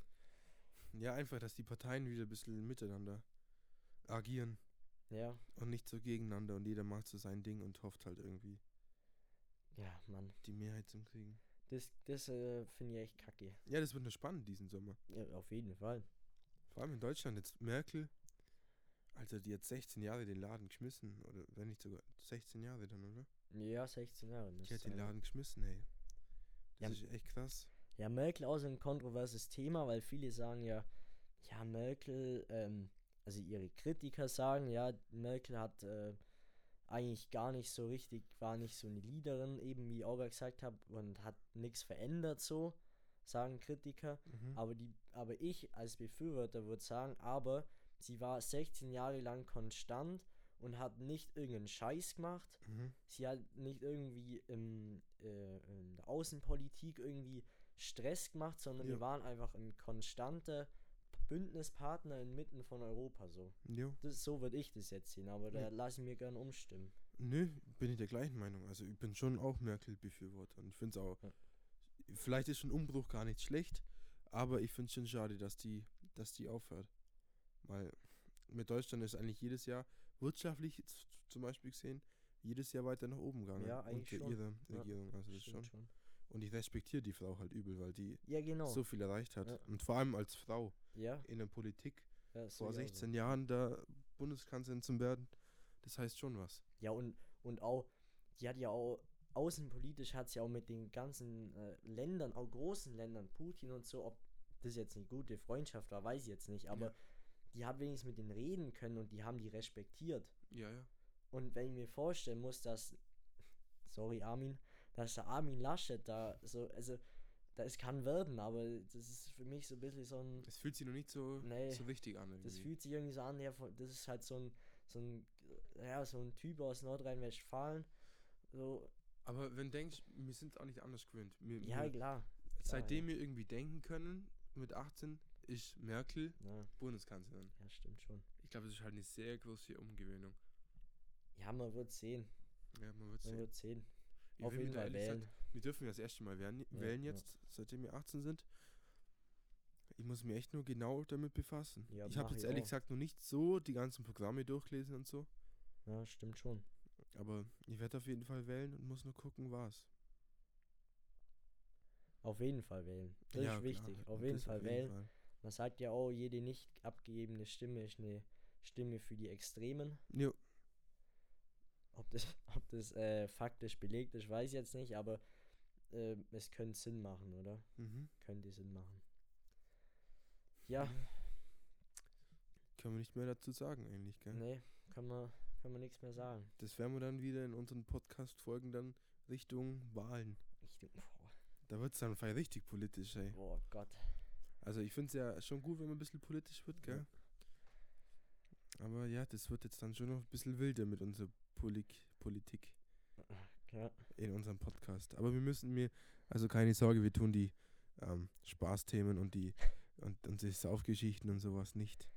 Ja, einfach, dass die Parteien wieder ein bisschen miteinander agieren Ja, und nicht so gegeneinander und jeder macht so sein Ding und hofft halt irgendwie ja, Mann. die Mehrheit zu kriegen. Das, das äh, finde ich echt kacke. Ja, das wird nur spannend diesen Sommer. Ja, auf jeden Fall. Vor allem in Deutschland jetzt Merkel, also die hat 16 Jahre den Laden geschmissen oder wenn nicht sogar 16 Jahre dann, oder? Ja, 16 Jahre. Die hat den. Laden geschmissen, ey. Das Ja, ist echt krass. Ja, Merkel auch so ein kontroverses Thema, weil viele sagen ja, ja, Merkel, ähm, also ihre Kritiker sagen, ja, Merkel hat äh, eigentlich gar nicht so richtig, war nicht so eine Leaderin, eben wie ich auch gesagt habe, und hat nichts verändert so, sagen Kritiker. Mhm. Aber, die, aber ich als Befürworter würde sagen, aber sie war 16 Jahre lang konstant und hat nicht irgendeinen Scheiß gemacht. Mhm. Sie hat nicht irgendwie im, äh, in der Außenpolitik irgendwie Stress gemacht, sondern Ja. wir waren einfach ein konstanter Bündnispartner inmitten von Europa so. Jo. Das, so würde ich das jetzt sehen, aber da Ja. lasse ich mir gern umstimmen. Nö, bin ich der gleichen Meinung. Also ich bin schon auch Merkel-Befürworter und ich finde es auch, Ja. vielleicht ist schon Umbruch gar nicht schlecht, aber ich finde es schon schade, dass die, dass die aufhört. Weil mit Deutschland ist eigentlich jedes Jahr wirtschaftlich zum Beispiel gesehen, jedes Jahr weiter nach oben gegangen. Ja, eigentlich unter schon. ihrer Ja, Regierung. Also das Stimmt schon. Und ich respektiere die Frau halt übel, weil die Ja, genau. so viel erreicht hat. Ja. Und vor allem als Frau ja, in der Politik vor sehe ich auch 16 Jahren da Bundeskanzlerin zu werden, das heißt schon was. So. Ja, und, und auch, die hat ja auch, außenpolitisch hat sie auch mit den ganzen äh, Ländern, auch großen Ländern, Putin und so, ob das jetzt eine gute Freundschaft war, weiß ich jetzt nicht, aber die hat wenigstens mit denen reden können und die haben die respektiert. Ja, ja. Und wenn ich mir vorstellen muss, dass, sorry Armin, dass der Armin Laschet da so, also, das kann werden, aber das ist für mich so ein bisschen so ein, Es fühlt sich noch nicht so, Nee, so richtig an. das irgendwie. fühlt sich irgendwie so an, der, von- das ist halt so ein, so ein, ja, so ein Typ aus Nordrhein-Westfalen, so, Aber wenn du denkst, wir sind auch nicht anders gewöhnt. Wir, ja, wir, klar. seitdem wir irgendwie denken können, mit 18, ist Merkel Ja, Bundeskanzlerin. ja, stimmt schon. Ich glaube, das ist halt eine sehr große Umgewöhnung. Ja, man wird sehen. Ja, man wird Man sehen. wird sehen. Ich Auf jeden Fall wählen. gesagt- wir dürfen ja das erste Mal wählen, Ja, wählen ja. jetzt, seitdem wir 18 sind. Ich muss mich echt nur genau damit befassen. Ja, ich habe jetzt ich ehrlich auch. gesagt noch nicht so die ganzen Programme durchgelesen und so. Ja, stimmt schon. Aber ich werde auf jeden Fall wählen und muss nur gucken, was. Auf jeden Fall wählen. Das Ja, ist klar, wichtig. Auf das jeden Fall wählen. Fall. Man sagt ja auch, jede nicht abgegebene Stimme ist eine Stimme für die Extremen. Jo. Ob das, [laughs] ob das äh, faktisch belegt ist, weiß ich jetzt nicht, aber äh, es könnte Sinn machen, oder? Mhm. Könnte Sinn machen. Ja, Können wir nicht mehr dazu sagen eigentlich, gell? nee, kann man, kann man nichts mehr sagen. Das werden wir dann wieder in unseren Podcast-Folgen dann Richtung Wahlen. Richtung, boah, Da wird es dann vielleicht richtig politisch, ey. boah Gott. Also ich finde es ja schon gut, wenn man ein bisschen politisch wird, gell? Aber ja, das wird jetzt dann schon noch ein bisschen wilder mit unserer Polik Politik Ja, in unserem Podcast. Aber wir müssen mir, also keine Sorge, wir tun die ähm, Spaßthemen und die und, und die Saufgeschichten und sowas nicht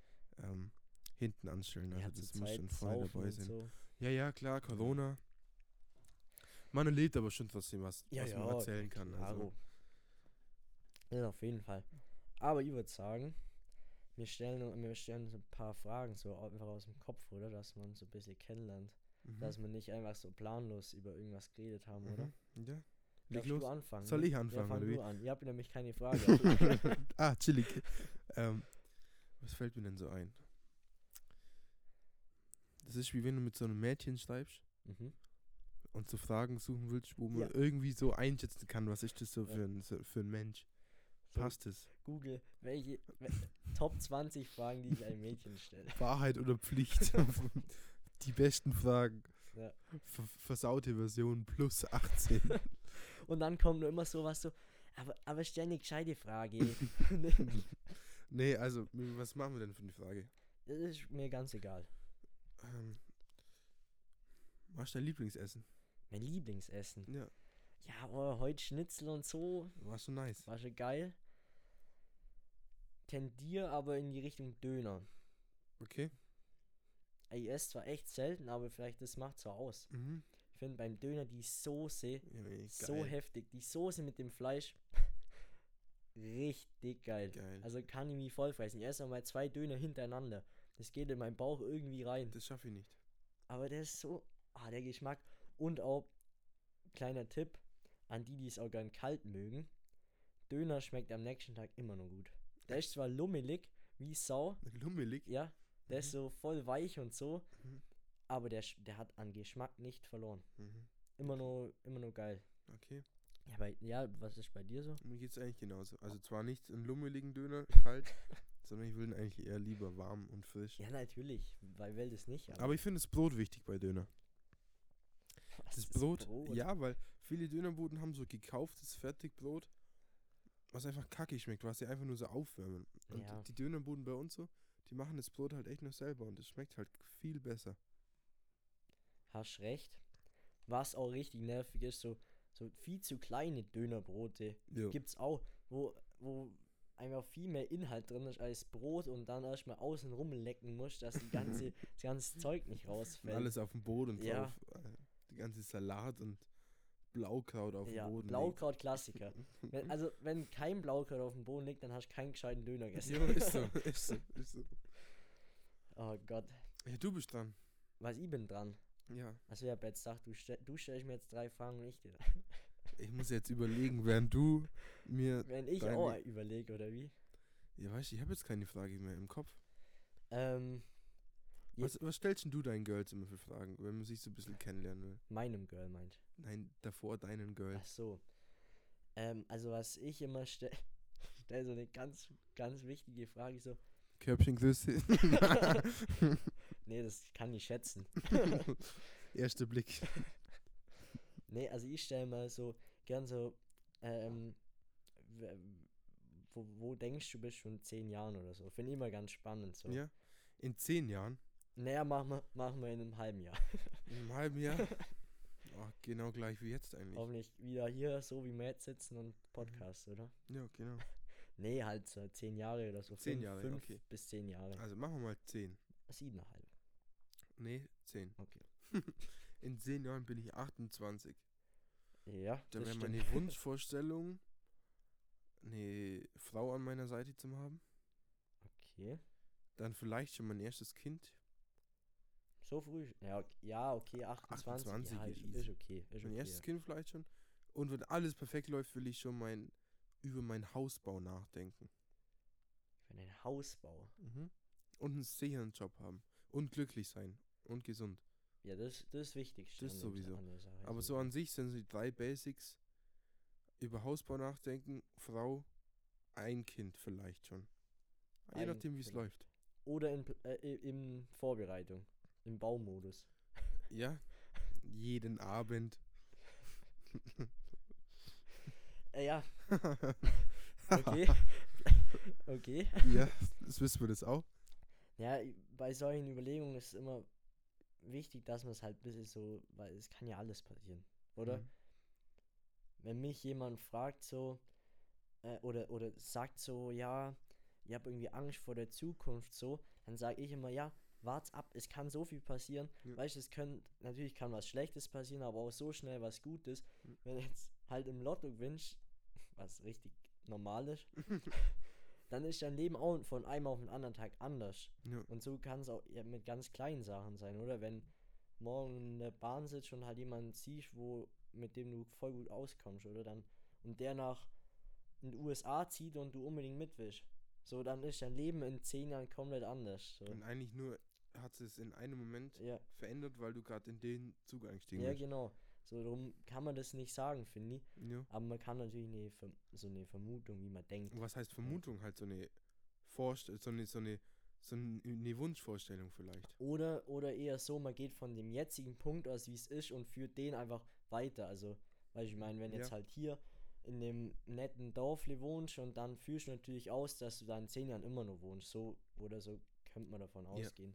ähm, hinten anstellen. Also ja, das muss Zeit schon saufen dabei sein. So. Ja, ja, klar, Corona. Man erlebt aber schon trotzdem was, Ja, was ja, man erzählen kann. Also. Ja, auf jeden Fall. Aber ich würde sagen, wir stellen, wir stellen so ein paar Fragen so einfach aus dem Kopf, oder? Dass man so ein bisschen kennenlernt. Mhm. Dass wir nicht einfach so planlos über irgendwas geredet haben, oder? Mhm. Ja. Leg los. du anfangen? Soll ne? ich anfangen, Ja, fang oder du an. Ich habe nämlich keine Frage. [laughs] [laughs] ah, chillig. ähm, was fällt mir denn so ein? Das ist wie wenn du mit so einem Mädchen schreibst mhm. und so Fragen suchen willst, wo man Ja. irgendwie so einschätzen kann, was ist das so Ja. für ein, so für ein Mensch. So, Passt es? Google, welche we [laughs] Top 20 Fragen, die ich einem Mädchen stelle. Wahrheit oder Pflicht? Die besten Fragen. Ja. Ver versaute Version plus 18. [laughs] Und dann kommt nur immer sowas so, aber, aber stell eine gescheite Frage. [laughs] nee, also, was machen wir denn für eine Frage? das ist mir ganz egal. Ähm, was ist dein Lieblingsessen? Mein Lieblingsessen. Ja, Ja, aber heute Schnitzel und so, war schon nice. war schon geil. Tendier aber in die Richtung Döner. Okay. Ich esse zwar echt selten, aber vielleicht das macht so aus. Mhm. Ich finde beim Döner die Soße Ja, so heftig. Die Soße mit dem Fleisch [laughs] richtig geil. Geil. Also kann ich mich voll fressen. Ich esse mal zwei Döner hintereinander. Das geht in meinen Bauch irgendwie rein. Das schaffe ich nicht. Aber der ist so, ah, der Geschmack. Und auch, kleiner Tipp an die, die es auch gern kalt mögen. Döner schmeckt am nächsten Tag immer noch gut. Der ist zwar lummelig, wie Sau, [laughs] Lummelig. ja, der ist Mhm. so voll weich und so, Mhm. aber der, der hat an Geschmack nicht verloren. Mhm. Immer nur, immer nur geil. Okay. Ja, bei, ja, was ist bei dir so? Mir geht es eigentlich genauso. Also zwar nicht einen lummeligen Döner, [laughs] kalt, sondern ich will ihn eigentlich eher lieber warm und frisch. Ja, natürlich, weil will das nicht. Aber ich finde das Brot wichtig bei Döner. was Das ist Brot, ja, weil viele Dönerbuden haben so gekauftes Fertigbrot, was einfach kackig schmeckt, was sie einfach nur so aufwärmen. Und Ja. die Dönerbuden bei uns so, die machen das Brot halt echt noch selber und es schmeckt halt viel besser. Hast recht. Was auch richtig nervig ist, so, so viel zu kleine Dönerbrote Ja. gibt's auch, wo, wo einfach viel mehr Inhalt drin ist als Brot und dann erstmal außen rumlecken musst, dass die ganze, [laughs] das ganze Zeug nicht Und rausfällt. alles auf dem Boden Ja. drauf. Äh, die ganze Salat und Blaukraut auf ja, dem Boden. Blaukraut Klassiker. [laughs] wenn, also wenn kein Blaukraut auf dem Boden liegt, dann hast du keinen gescheiten Döner gegessen. Ja, ist so, [laughs] ist so, ist so. oh Gott. Ja, du bist dran. Was ich bin dran. Ja. Also hab jetzt gedacht, du, stell, du stellst mir jetzt drei Fragen und ich dir. Ich muss jetzt überlegen, während du mir. [laughs] Wenn ich Deine- auch überlege, oder wie? Ja, weißt du, ich habe jetzt keine Frage mehr im Kopf. Ähm, Was, was stellst denn du deinen Girls immer für Fragen, wenn man sich so ein bisschen kennenlernen will? meinem Girl meint. Nein, davor deinen Girl. Ach so. Ähm, also was ich immer stelle, [laughs] stell so eine ganz, ganz wichtige Frage, so, Körbchengröße. [laughs] nee, das kann ich schätzen. [laughs] Erster Blick. Nee, also ich stelle mal so gern so, ähm, wo, wo denkst du bist schon in zehn Jahren oder so? Finde ich immer ganz spannend so. Ja. In zehn Jahren, Naja, machen wir, machen wir in einem halben Jahr. in einem halben Jahr. Oh, genau gleich wie jetzt eigentlich. Hoffentlich wieder hier, so wie jetzt sitzen und Podcast, oder? Ja, genau. [laughs] Nee, halt so zehn Jahre oder so. Zehn fünf, Jahre, fünf okay. bis zehn Jahre. Also machen wir mal zehn. Siebeneinhalb. Nee, zehn. Okay. [laughs] In zehn Jahren bin ich 28. Ja, Da das wäre meine [laughs] Wunschvorstellung, eine Frau an meiner Seite zu haben. Okay. Dann vielleicht schon mein erstes Kind. So früh? Ja, ok- ja okay, 28. 28 ja, ist ist, okay. Ist Mein okay. erstes Kind vielleicht schon. Und wenn alles perfekt läuft, will ich schon mein, über meinen Hausbau nachdenken. Für einen Hausbau. Und einen sicheren Job haben. Und glücklich sein. Und gesund. Ja, das, das ist wichtig. Das sowieso. Aber so an sich sind die drei Basics. über Hausbau nachdenken, Frau, ein Kind vielleicht schon. Je Ein nachdem, wie es läuft. Oder in, äh, in Vorbereitung, im Baumodus. Ja, jeden Abend. Äh, ja, [laughs] okay. okay. ja, das wissen wir das auch. Ja, bei solchen Überlegungen ist es immer wichtig, dass man es halt ein bisschen so, weil es kann ja alles passieren, oder? Mhm. Wenn mich jemand fragt so, äh, oder, oder sagt so, ja, ich habe irgendwie Angst vor der Zukunft so, dann sage ich immer, ja, wart's ab, es kann so viel passieren. Ja. Weißt du, es können, natürlich kann was Schlechtes passieren, aber auch so schnell was Gutes. Mhm. Wenn du jetzt halt im Lotto gewinnst, was richtig normal ist, [laughs] dann ist dein Leben auch von einem auf den anderen Tag anders. Ja. Und so kann es auch mit ganz kleinen Sachen sein, oder? Wenn morgen in der Bahn sitzt und halt jemanden siehst, wo, mit dem du voll gut auskommst, oder? Dann, und der nach in die USA zieht und du unbedingt mit willst. So, dann ist dein Leben in zehn Jahren komplett anders. So. Und eigentlich nur hat es in einem Moment Ja, verändert, weil du gerade in den Zug eingestiegen ja, bist. genau. So, darum kann man das nicht sagen, finde ich. Ja. Aber man kann natürlich eine, Verm- so eine Vermutung, wie man denkt. Und was heißt Vermutung? Halt so eine Vorst so eine, so eine, so eine Wunschvorstellung vielleicht. Oder, oder eher so, man geht von dem jetzigen Punkt aus, wie es ist, und führt den einfach weiter. Also, weil ich meine, wenn jetzt Ja. halt hier in dem netten Dorfli wohnst und dann fühlst du natürlich aus, dass du da in zehn Jahren immer noch wohnst. So oder so könnte man davon Ja. ausgehen.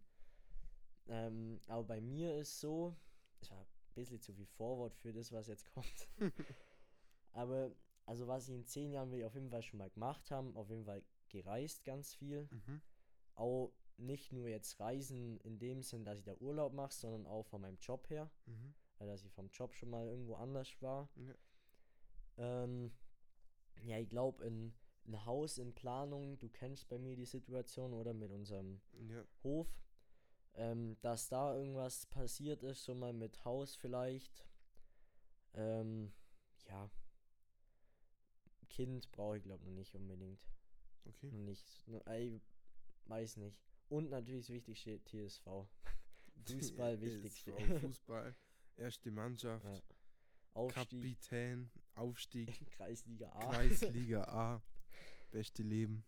Ähm, aber bei mir ist so, es war ein bisschen zu viel Vorwort für das, was jetzt kommt. [laughs] aber, also was ich in zehn Jahren will ich auf jeden Fall schon mal gemacht haben, auf jeden Fall gereist ganz viel Mhm. auch nicht nur jetzt Reisen in dem Sinn, dass ich da Urlaub mache, sondern auch von meinem Job her, Mhm. weil dass ich vom Job schon mal irgendwo anders war. Ja. Ähm, ja, ich glaube, in ein Haus in Planung, du kennst bei mir die Situation oder mit unserem Ja. Hof, ähm, dass da irgendwas passiert ist, so mal mit Haus vielleicht. Ähm, ja. Kind brauche ich glaube noch nicht unbedingt. Okay. Noch nicht. Ich weiß nicht. Und natürlich das Wichtigste TSV. [laughs] Fußball wichtigste. Fußball, erste Mannschaft, Ja. Aufstieg, Kapitän, Aufstieg, [laughs] Kreisliga A. Kreisliga [laughs] A, beste Leben.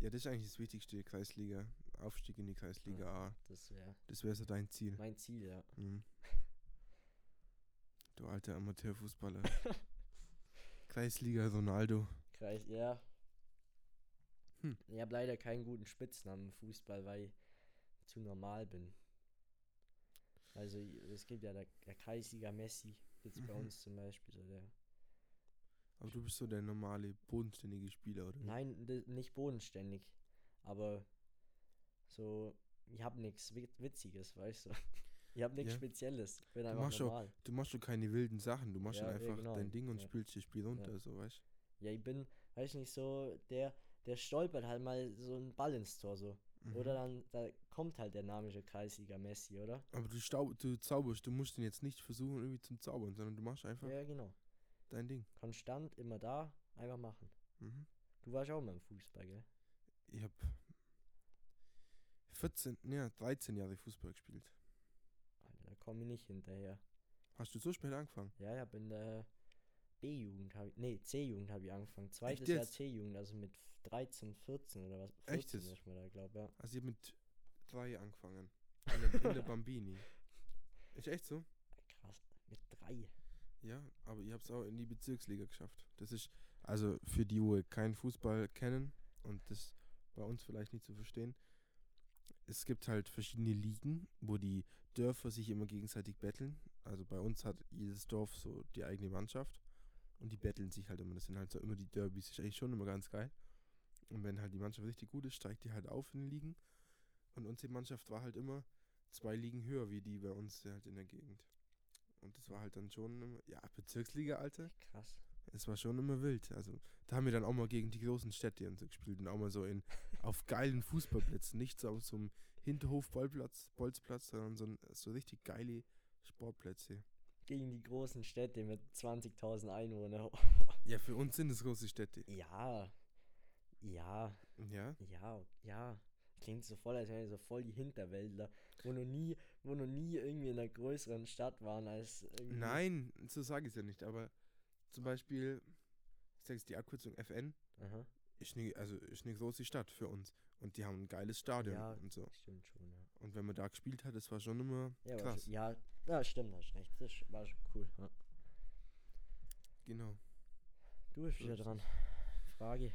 Ja, das ist eigentlich das Wichtigste, Kreisliga. Aufstieg in die Kreisliga A. Das wäre Das wäre so dein Ziel. mein Ziel, ja. Mhm. [laughs] Du alter Amateurfußballer. [laughs] Kreisliga Ronaldo. Kreis, ja. Hm. Ich habe leider keinen guten Spitznamen im Fußball, weil ich zu normal bin. Also es gibt ja der, der Kreisliga Messi, jetzt bei Mhm. uns zum Beispiel. So der, Aber du bist so der normale, bodenständige Spieler, oder? nein, nicht bodenständig, aber so, ich habe nichts Witziges, weißt du. [laughs] Ich habe nichts Ja. Spezielles. Bin Du machst schon- normal. Du machst doch keine wilden Sachen. Du machst Ja, schon ja, einfach genau. dein Ding und spielst das Spiel runter, so weißt Ja, ich bin, weiß nicht, so, der, der stolpert halt mal so einen Ball ins Tor so. Mhm. Oder dann, da kommt halt der namische Kreisliga Messi, oder? Aber du, staub, du zauberst, du musst ihn jetzt nicht versuchen, irgendwie zum Zaubern, sondern du machst einfach Ja, genau. dein Ding. Konstant, immer da, einfach machen. Mhm. Du warst auch mal im Fußball, gell? Ich hab 14, ja, 13 Jahre Fußball gespielt. Alter, da komme ich nicht hinterher. Hast du so spät angefangen? Ja, ich hab in der B-Jugend, ich, nee, C-Jugend habe ich angefangen. Zweites Jahr? C-Jugend, also mit 13, 14 oder was? 14 Echt jetzt? ist man da, glaube ja. Also ich hab mit drei angefangen. In der, in der [laughs] Bambini. Ist echt so? Krass, mit drei. Ja, aber ich hab's auch in die Bezirksliga geschafft. Das ist, also für die, wo keinen Fußball kennen und das bei uns vielleicht nicht zu verstehen, es gibt halt verschiedene Ligen, wo die Dörfer sich immer gegenseitig betteln. Also bei uns hat jedes Dorf so die eigene Mannschaft und die betteln sich halt immer. Das sind halt so immer die Derbys. Ist eigentlich schon immer ganz geil. Und wenn halt die Mannschaft richtig gut ist, steigt die halt auf in den Ligen. Und unsere Mannschaft war halt immer zwei Ligen höher wie die bei uns halt in der Gegend. Und das war halt dann schon, immer, ja, Bezirksliga, Alter. Krass. Es war schon immer wild. Also, da haben wir dann auch mal gegen die großen Städte und so gespielt und auch mal so in, auf geilen Fußballplätzen. Nicht so auf so einem Hinterhof-Bolzplatz, Bolzplatz, sondern so, so richtig geile Sportplätze. Gegen die großen Städte mit 20.000 Einwohnern. [laughs] Ja, für uns sind es große Städte. ja, ja, Ja. ja, ja. Klingt so voll, als wären wir so voll die Hinterwäldler, wo noch nie, wo noch nie irgendwie in einer größeren Stadt waren als irgendwie. Nein, so sage ich es ja nicht, aber zum Beispiel, ich sage die Abkürzung FN, Aha. Ist eine, also ist eine große Stadt für uns. Und die haben ein geiles Stadion Ja. und so. Stimmt schon, ja. Und wenn man da gespielt hat, das war schon immer Ja, krass. schon, ja, ja, stimmt, hast recht. Das war schon cool. Ja. Genau. Du bist wieder dran. Frage.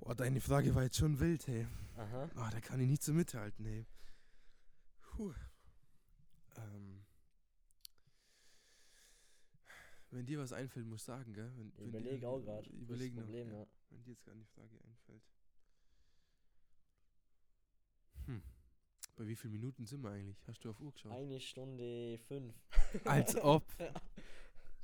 Boah, deine Frage war jetzt schon wild, hey. Aha. Ah, da kann ich nicht so mithalten, hey. Puh. Ähm. Wenn dir was einfällt, musst du sagen, gell? Wenn, Ich wenn dir- überlege auch gerade. Überleg das noch. Problem, ja. ja. Wenn dir jetzt gar nicht die Frage einfällt. Hm. Bei wie vielen Minuten sind wir eigentlich? Hast du auf Uhr geschaut? Eine Stunde fünf. [laughs] Als ob.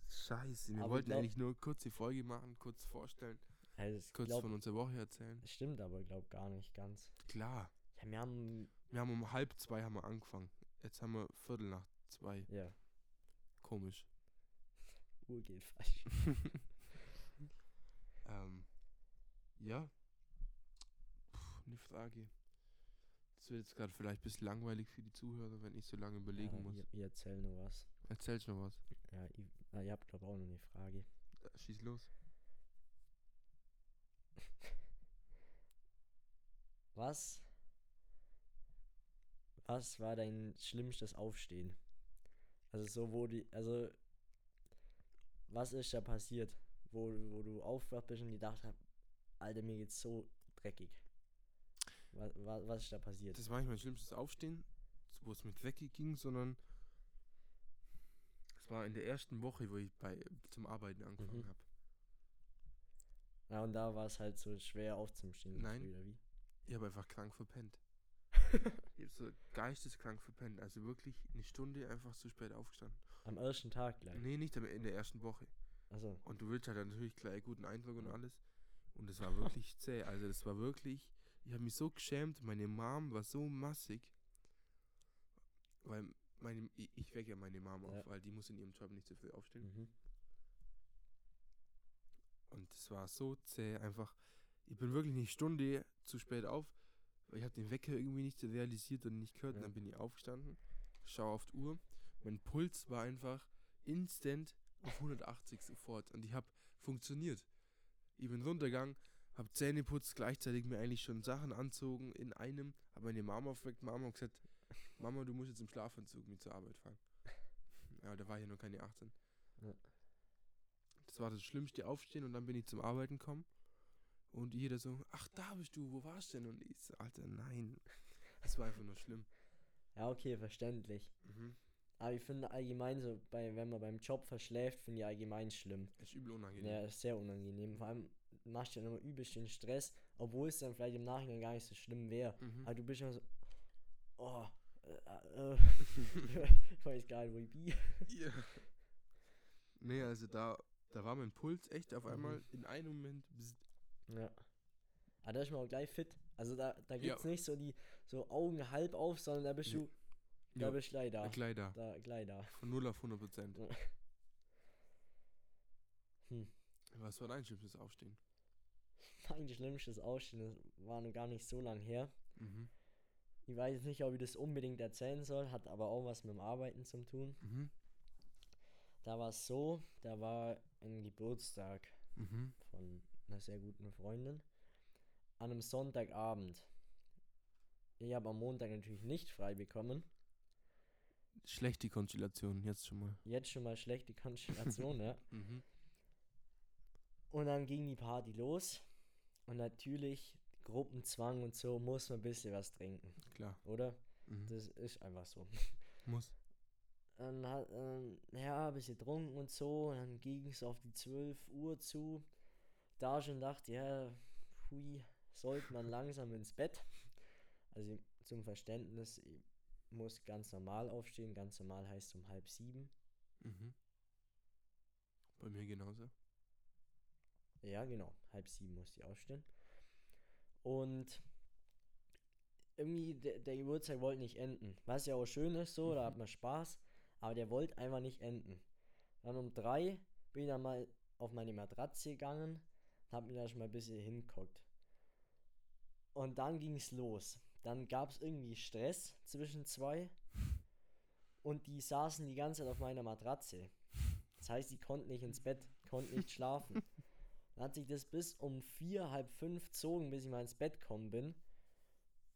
Scheiße, wir Aber wollten glaub- eigentlich nur kurz die Folge machen, kurz vorstellen, Also, kurz glaub, von unserer Woche erzählen. stimmt aber, glaub gar nicht ganz. Klar. Ja, wir haben, Wir haben um halb zwei haben wir angefangen. Jetzt haben wir Viertel nach zwei. ja, Komisch. Uhr geht falsch. [laughs] ähm, ja. Puh, eine Frage. Das wird jetzt gerade vielleicht ein bisschen langweilig für die Zuhörer, wenn ich so lange überlegen ja, muss. Ihr, ihr erzählt nur was. Erzählst noch was? Ja, ich, ah, ihr habt, glaube auch noch eine Frage. Äh, Schieß los. [laughs] Was? Was war dein schlimmstes Aufstehen? Also so, wo die, also was ist da passiert, wo, wo du aufgewacht bist und gedacht hast, Alter, mir geht's so dreckig. Was, was, was ist da passiert? Das war nicht mein schlimmstes Aufstehen, wo es mit Wecke ging, sondern es war in der ersten Woche, wo ich bei zum Arbeiten angefangen Mhm. habe. Ja, und da war es halt so schwer aufzustehen. Nein. Oder wie? Ich habe einfach krank verpennt. [laughs] Ich habe so geisteskrank verpennt. Also wirklich eine Stunde einfach zu spät aufgestanden. Am ersten Tag gleich. Nee, nicht am- in der ersten Woche. Also, Und du willst halt natürlich gleich einen guten Eindruck und alles. Und es war wirklich [laughs] zäh. Also das war wirklich, ich habe mich so geschämt. Meine Mom war so massig. Weil meine, ich, ich wecke ja meine Mom auf, Ja. weil die muss in ihrem Job nicht so früh aufstehen. mhm. Und es war so zäh, einfach. Ich bin wirklich eine Stunde zu spät auf, weil ich habe den Wecker irgendwie nicht realisiert und nicht gehört. Und Ja. dann bin ich aufgestanden, schaue auf die Uhr. Mein Puls war einfach instant auf 180 sofort. Und ich habe funktioniert. Ich bin runtergegangen, habe Zähne putzt, gleichzeitig mir eigentlich schon Sachen anzogen in einem. Habe meine Mama aufgeweckt, Mama hat gesagt, Mama, du musst jetzt im Schlafanzug mit zur Arbeit fahren. Ja, da war ich ja noch keine 18. Ja. Das war das schlimmste Aufstehen und dann bin ich zum Arbeiten gekommen. Und jeder so, ach da bist du, wo warst du denn? Und ich so, Alter, nein. Das war einfach nur schlimm. Ja, okay, verständlich. Mhm. Aber ich finde allgemein so, bei, wenn man beim Job verschläft, finde ich allgemein schlimm. Ist übel unangenehm. Ja, ist sehr unangenehm. Vor allem machst du dann immer übelst den Stress, obwohl es dann vielleicht im Nachhinein gar nicht so schlimm wäre. Mhm. Aber du bist immer so, oh, äh, äh, [laughs] ich weiß gar nicht, wo ich bin. Ja. Nee, also da, da war mein Puls echt auf Mhm. einmal in einem Moment. bzzt. Ja. Aber da ist man auch gleich fit. Also da, da Ja. gibt's nicht so die so Augen halb auf, sondern da bist Ja. du, da Ja, bist du gleich da. da. Von 0 auf 100 Prozent. Ja. Hm. Was war dein schlimmstes Aufstehen? Mein schlimmstes Ausstehen das war noch gar nicht so lang her. Mhm. Ich weiß jetzt nicht, ob ich das unbedingt erzählen soll, hat aber auch was mit dem Arbeiten zu tun. Mhm. Da war es so, da war ein Geburtstag Mhm. von einer sehr guten Freundin an einem Sonntagabend. Ich habe am Montag natürlich nicht frei bekommen. Schlechte Konstellation, jetzt schon mal. Jetzt schon mal schlechte Konstellation, [laughs] ja. Mhm. Und dann ging die Party los. Und natürlich, Gruppenzwang und so, muss man ein bisschen was trinken, Klar. oder? Mhm. Das ist einfach so. Muss. Dann hat, ähm, ja, ein bisschen getrunken und so. Und dann ging es auf die 12 Uhr zu. Da schon dachte, ja, hui, sollte man langsam ins Bett. Also zum Verständnis, ich muss ganz normal aufstehen. Ganz normal heißt um halb sieben. Mhm. Bei mir genauso. Ja, genau. Halb sieben musste ich aufstehen. Und irgendwie, der, der Geburtstag wollte nicht enden. Was ja auch schön ist, so, da hat man Spaß. Aber der wollte einfach nicht enden. Dann um drei bin ich dann mal auf meine Matratze gegangen und hab mir da schon mal ein bisschen hinguckt. Und dann ging es los. Dann gab es irgendwie Stress zwischen zwei. Und die saßen die ganze Zeit auf meiner Matratze. Das heißt, die konnten nicht ins Bett konnte nicht schlafen. Dann hat sich das bis um vier, halb fünf gezogen, bis ich mal ins Bett gekommen bin.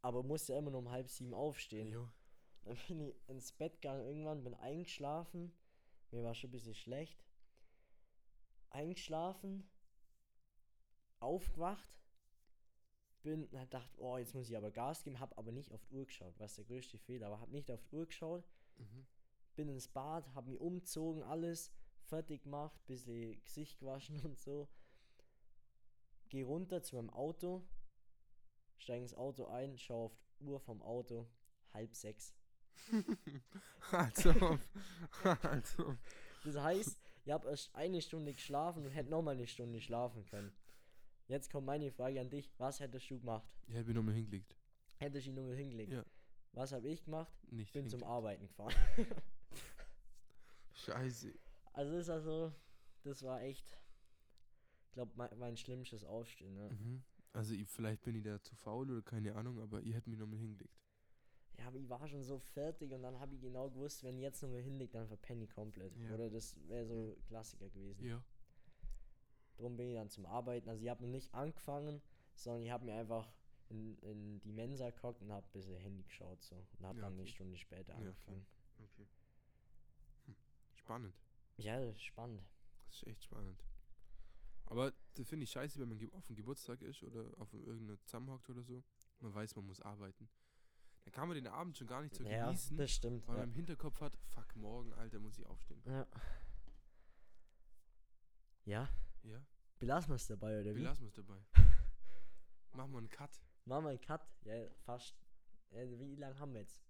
Aber musste immer nur um halb sieben aufstehen. Jo. Dann bin ich ins Bett gegangen, irgendwann bin eingeschlafen. Mir war schon ein bisschen schlecht. Eingeschlafen, aufgewacht, bin, hab gedacht, oh, jetzt muss ich aber Gas geben, hab aber nicht auf die Uhr geschaut, was der größte Fehler war. Hab nicht auf die Uhr geschaut, Mhm. bin ins Bad, hab mich umzogen, alles fertig gemacht, bisschen Gesicht gewaschen [laughs] und so. Geh runter zu meinem Auto, steig ins Auto ein, schau auf die Uhr vom Auto, halb sechs. [laughs] also, also. [laughs] Das heißt, ich habe erst eine Stunde geschlafen und hätte nochmal eine Stunde schlafen können. Jetzt kommt meine Frage an dich. Was hättest du gemacht? Ich bin nochmal hingelegt. Hättest du ihn nur hingelegt? Ja. Was habe ich gemacht? Nicht Bin zum hingelegt. Arbeiten gefahren. [laughs] Scheiße. Also das ist also, das war echt, ich glaube, mein, mein schlimmstes Aufstehen. Ne? Mhm. Also ich, vielleicht bin ich da zu faul oder keine Ahnung, aber ihr hättet mich nochmal hingelegt. Ja, aber ich war schon so fertig und dann habe ich genau gewusst, wenn ich jetzt nochmal hinlegt, dann verpenne ich komplett. Ja. Oder das wäre so Klassiker gewesen. Ja. Drum bin ich dann zum Arbeiten. Also ich habe noch nicht angefangen, sondern ich habe mir einfach in, in die Mensa geguckt und habe ein bisschen Handy geschaut so und habe Ja, dann eine okay. Stunde später Ja, okay. angefangen. Okay. Hm. Spannend. Ja, das ist spannend. Das ist echt spannend. Aber das finde ich scheiße, wenn man auf dem Geburtstag ist oder auf irgendeiner zusammenhockt oder so. Man weiß, man muss arbeiten. Dann kann man den Abend schon gar nicht so ja, genießen, das stimmt. weil Ja. man im Hinterkopf hat, fuck, morgen, Alter, muss ich aufstehen. ja. ja, Ja, belassen wir es dabei, oder wir wie? lassen es dabei. [laughs] Machen wir einen Cut. Machen wir einen Cut. Ja, fast. Ja, wie lange haben wir jetzt?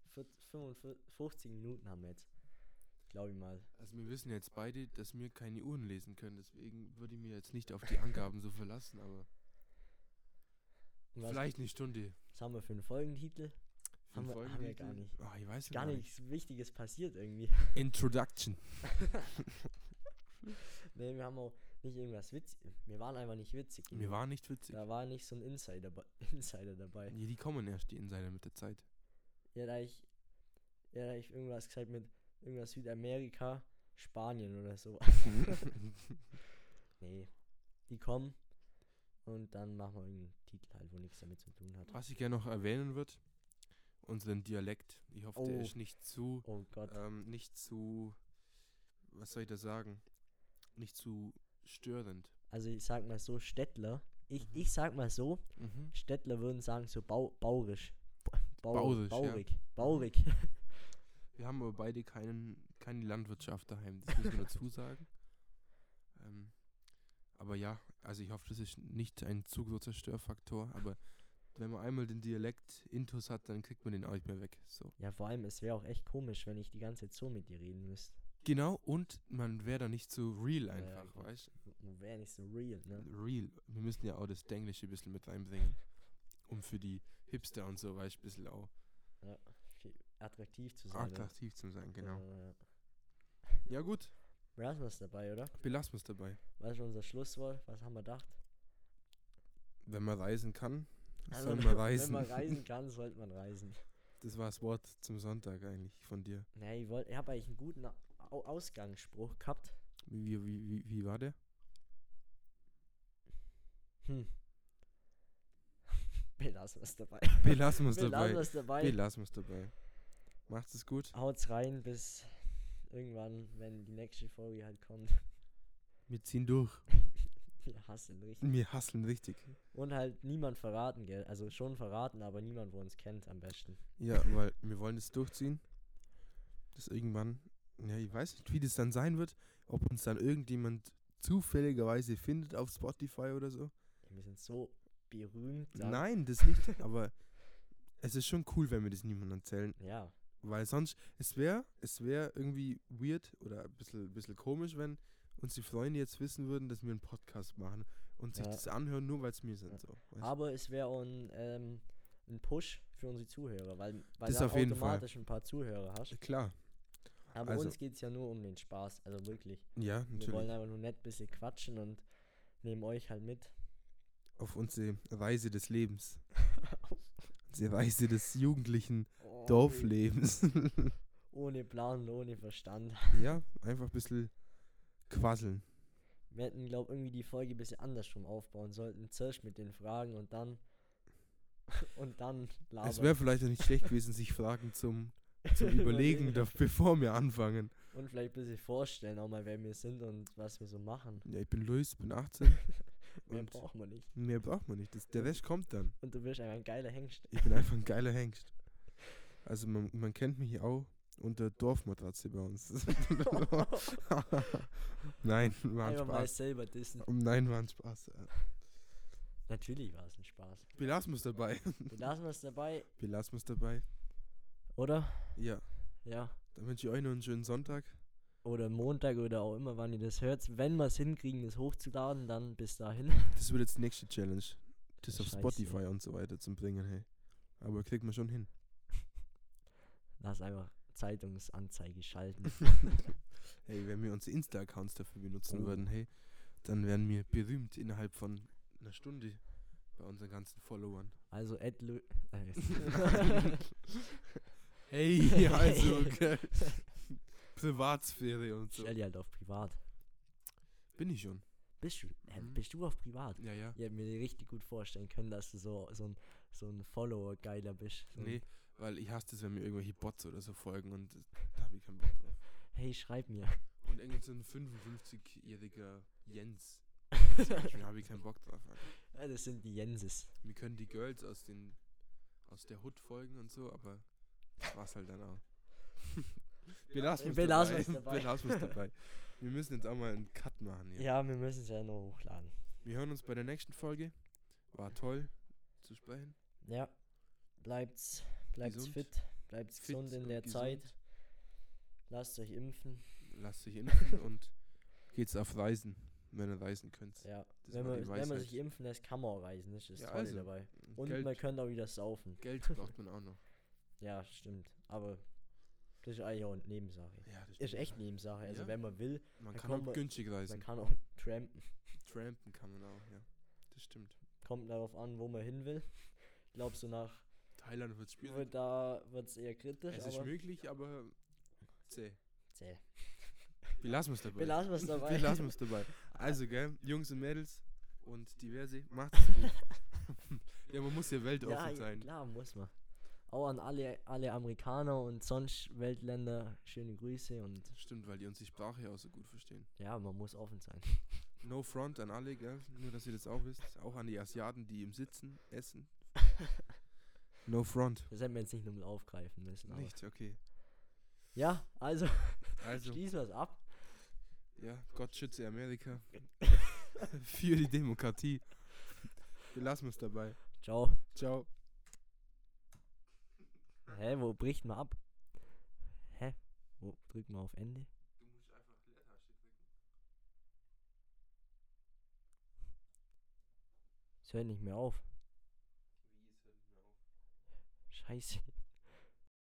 45, 50 Minuten haben wir jetzt. Glaube ich mal. Also wir wissen jetzt beide, dass wir keine Uhren lesen können, deswegen würde ich mir jetzt nicht auf die Angaben so verlassen, aber vielleicht eine Stunde. was haben wir für einen Folgentitel? Für Haben einen wir- haben wir gar nicht. Ah, ich weiß Gar nichts Wichtiges passiert irgendwie. Introduction. [laughs] ne, wir haben auch nicht irgendwas witzig. Wir waren einfach nicht witzig. Wir waren nicht witzig. Da war nicht so ein Insider, [laughs] Insider dabei. Ja, die kommen erst, die Insider mit der Zeit. Ja, da ich, ja, da ich irgendwas gesagt mit irgendwas Südamerika, Spanien oder so. [laughs] [laughs] nee, die kommen und dann machen wir irgendeinen Titel halt, wo nichts damit zu tun hat. Was ich gerne noch erwähnen würde, unseren Dialekt. Ich hoffe, der Oh. ist nicht zu, Oh Gott. ähm, nicht zu, was soll ich da sagen? Nicht zu störend. Also ich sag mal so, Städtler. Ich, Mhm. ich sag mal so, Mhm. Städtler würden sagen so bau, baurisch. Bau, Baurisch, ja. baurig. Baurig. [laughs] Wir haben aber beide keinen, keine Landwirtschaft daheim, das müssen wir dazu [laughs] sagen. Ähm, aber ja, also ich hoffe, das ist nicht ein zu großer Störfaktor, aber wenn man einmal den Dialekt intus hat, dann kriegt man den auch nicht mehr weg. So. ja, vor allem, es wäre auch echt komisch, wenn ich die ganze Zeit so mit dir reden müsste. Genau, und man wäre da nicht so real Ja, einfach, voll. weißt Wäre nicht so real, ne? Real. Wir müssen ja auch das Denglische ein bisschen mit reinbringen. Um für die Hipster und so, weißt ein bisschen auch Ja, attraktiv zu sein. ne? attraktiv zu sein, genau. Ja, ja. Ja gut, Lassen wir es dabei, oder? belassen wir es dabei. Was ist unser Schlusswort? Was haben wir gedacht? Wenn man reisen kann, Also, soll [laughs] man reisen. Wenn man reisen kann, sollte man reisen. Das war das Wort zum Sonntag eigentlich von dir. Nee, ich, wollt- ich habe eigentlich einen guten Ausgangsspruch gehabt. Wie, wie, wie, wie, war der? Hm. Belassen wir es dabei. Belassen wir es dabei. dabei. Belassen wir es dabei. Macht es gut. Haut's rein bis irgendwann, wenn die nächste Folge halt kommt. Wir ziehen durch. [laughs] Wir hassen richtig. Wir hasseln richtig. Und halt niemand verraten, gell? Also schon verraten, aber niemand, wo uns kennt, am besten. Ja, weil wir wollen es durchziehen. Das irgendwann, ja, ich weiß nicht, wie das dann sein wird. Ob uns dann irgendjemand zufälligerweise findet auf Spotify oder so. Wir sind so berühmt. dann- Nein, das nicht. [laughs] aber es ist schon cool, wenn wir das niemandem erzählen. Ja, Weil sonst, es wäre es wär irgendwie weird oder ein bisschen, bisschen komisch, wenn uns die Freunde jetzt wissen würden, dass wir einen Podcast machen und sich Ja. das anhören, nur weil es mir sind. Ja. So, weißt? aber es wäre auch ein, ähm, ein Push für unsere Zuhörer, weil, weil Das du jeden Fall. automatisch ein paar Zuhörer hast. Klar, Aber Also- uns geht es ja nur um den Spaß, also wirklich. ja, Wir wollen natürlich. einfach nur nett ein bisschen quatschen und nehmen euch halt mit. Auf unsere Reise des Lebens. [laughs] unsere Reise des jugendlichen Oh, Dorflebens. [laughs] Ohne Plan, und ohne Verstand. [laughs] ja, einfach ein bisschen quasseln. wir hätten, glaube irgendwie die Folge ein bisschen andersrum aufbauen sollten. Zuerst mit den Fragen und dann. und dann labern. Es wäre vielleicht auch nicht schlecht gewesen, sich Fragen zum, zum [laughs] Überlegen, bevor wir anfangen. Und vielleicht ein bisschen vorstellen, auch mal, wer wir sind und was wir so machen. Ja, ich bin Luis, bin 18. [laughs] Mehr braucht man nicht. mehr braucht man nicht. Das, der Rest kommt dann. Und du wirst einfach ein geiler Hengst. Ich bin einfach ein geiler Hengst. Also man, man kennt mich auch unter Dorfmatratze bei uns. [laughs] Nein, war ein Einfach mal Spaß. selber dissen. Nein, war ein Spaß. Natürlich war es ein Spaß. Belassen wir es dabei. Wir lassen wir es dabei, Belassen wir es dabei. Oder? Ja, Ja. dann wünsche ich euch noch einen schönen Sonntag. Oder Montag oder auch immer, wann ihr das hört. Wenn wir es hinkriegen, das hochzuladen, dann bis dahin. Das wird jetzt die nächste Challenge. Das auf Scheiße. Spotify und so weiter zu bringen, hey. Aber kriegt man schon hin. [laughs] Lass einfach Zeitungsanzeige schalten. [laughs] Hey, wenn wir unsere Insta-Accounts dafür benutzen Oh. würden, hey, dann wären wir berühmt innerhalb von einer Stunde bei unseren ganzen Followern. Also Ed [laughs] Hey, [laughs] also, okay. [laughs] Privatsphäre und so. Stell die halt auf privat. Bin ich schon. Bist du, äh, bist du auf privat? Ja, ja. Ich hätte mir richtig gut vorstellen können, dass du so, so ein, so ein Follower-Geiler bist. So Nee, weil ich hasse das, wenn mir irgendwelche Bots oder so folgen und da habe ich keinen Bock drauf. Hey, schreib mir. Und irgend so ein 55-jähriger Jens. Da habe ich keinen Bock drauf. Alter. Ja, das sind die Jenses. Mir können die Girls aus den aus der Hood folgen und so, aber war's halt dann auch. [laughs] Belassen wir's Belassen dabei. dabei. Belassen wir's dabei. Wir müssen jetzt auch mal einen Cut machen hier. Ja, wir müssen es ja noch hochladen. Wir hören uns bei der nächsten Folge. War toll zu sprechen. Ja, bleibt's, bleibt's Gesund. fit, bleibt's Fit gesund in der gesund. Zeit. Lasst euch impfen. Lasst euch impfen [laughs] und geht's auf Reisen, wenn ihr reisen könnt. Ja, wenn man, wenn man sich impfen lässt, kann man auch reisen. Das ist Ja, Tolle also, dabei. Und Geld, man könnte auch wieder saufen. Geld braucht man auch noch. Ja, stimmt. Aber das ist eigentlich auch eine Nebensache. Ja, das Ist echt Nebensache. Also Ja. wenn man will, Man da kann kommt auch man- günstig reisen. man kann auch [laughs] trampen. Trampen kann man auch, ja. Das stimmt. Kommt darauf an, wo man hin will. Ich glaube, so nach, Thailand wird schwierig. wird da wird es eher kritisch. Es ist aber möglich, aber zäh. zäh. Wir lassen es dabei. Wir lassen es dabei. Wir lassen es dabei. Also, gell, Jungs und Mädels und diverse, macht's [laughs] gut. [laughs] ja, man muss ja weltoffen ja, sein. klar, muss man. Auch an alle, alle Amerikaner und sonst Weltländer schöne Grüße und Stimmt, weil die uns die Sprache ja auch so gut verstehen. ja, man muss offen sein. [laughs] No front an alle, gell? Nur, dass ihr das auch wisst. Auch an die Asiaten, die im Sitzen essen. [laughs] No front. Das hätten wir jetzt nicht nochmal aufgreifen müssen. Aber. Nicht, okay. Ja, also [laughs] Also, schließen wir es ab. ja, Gott schütze Amerika. Für die Demokratie. Wir lassen es dabei. Ciao. Ciao. Hä, wo bricht man ab? Hä? Wo drückt man auf Ende? Du musst einfach Leertaste drücken. Es hört nicht mehr auf. Wie, es hört nicht mehr auf. Scheiße.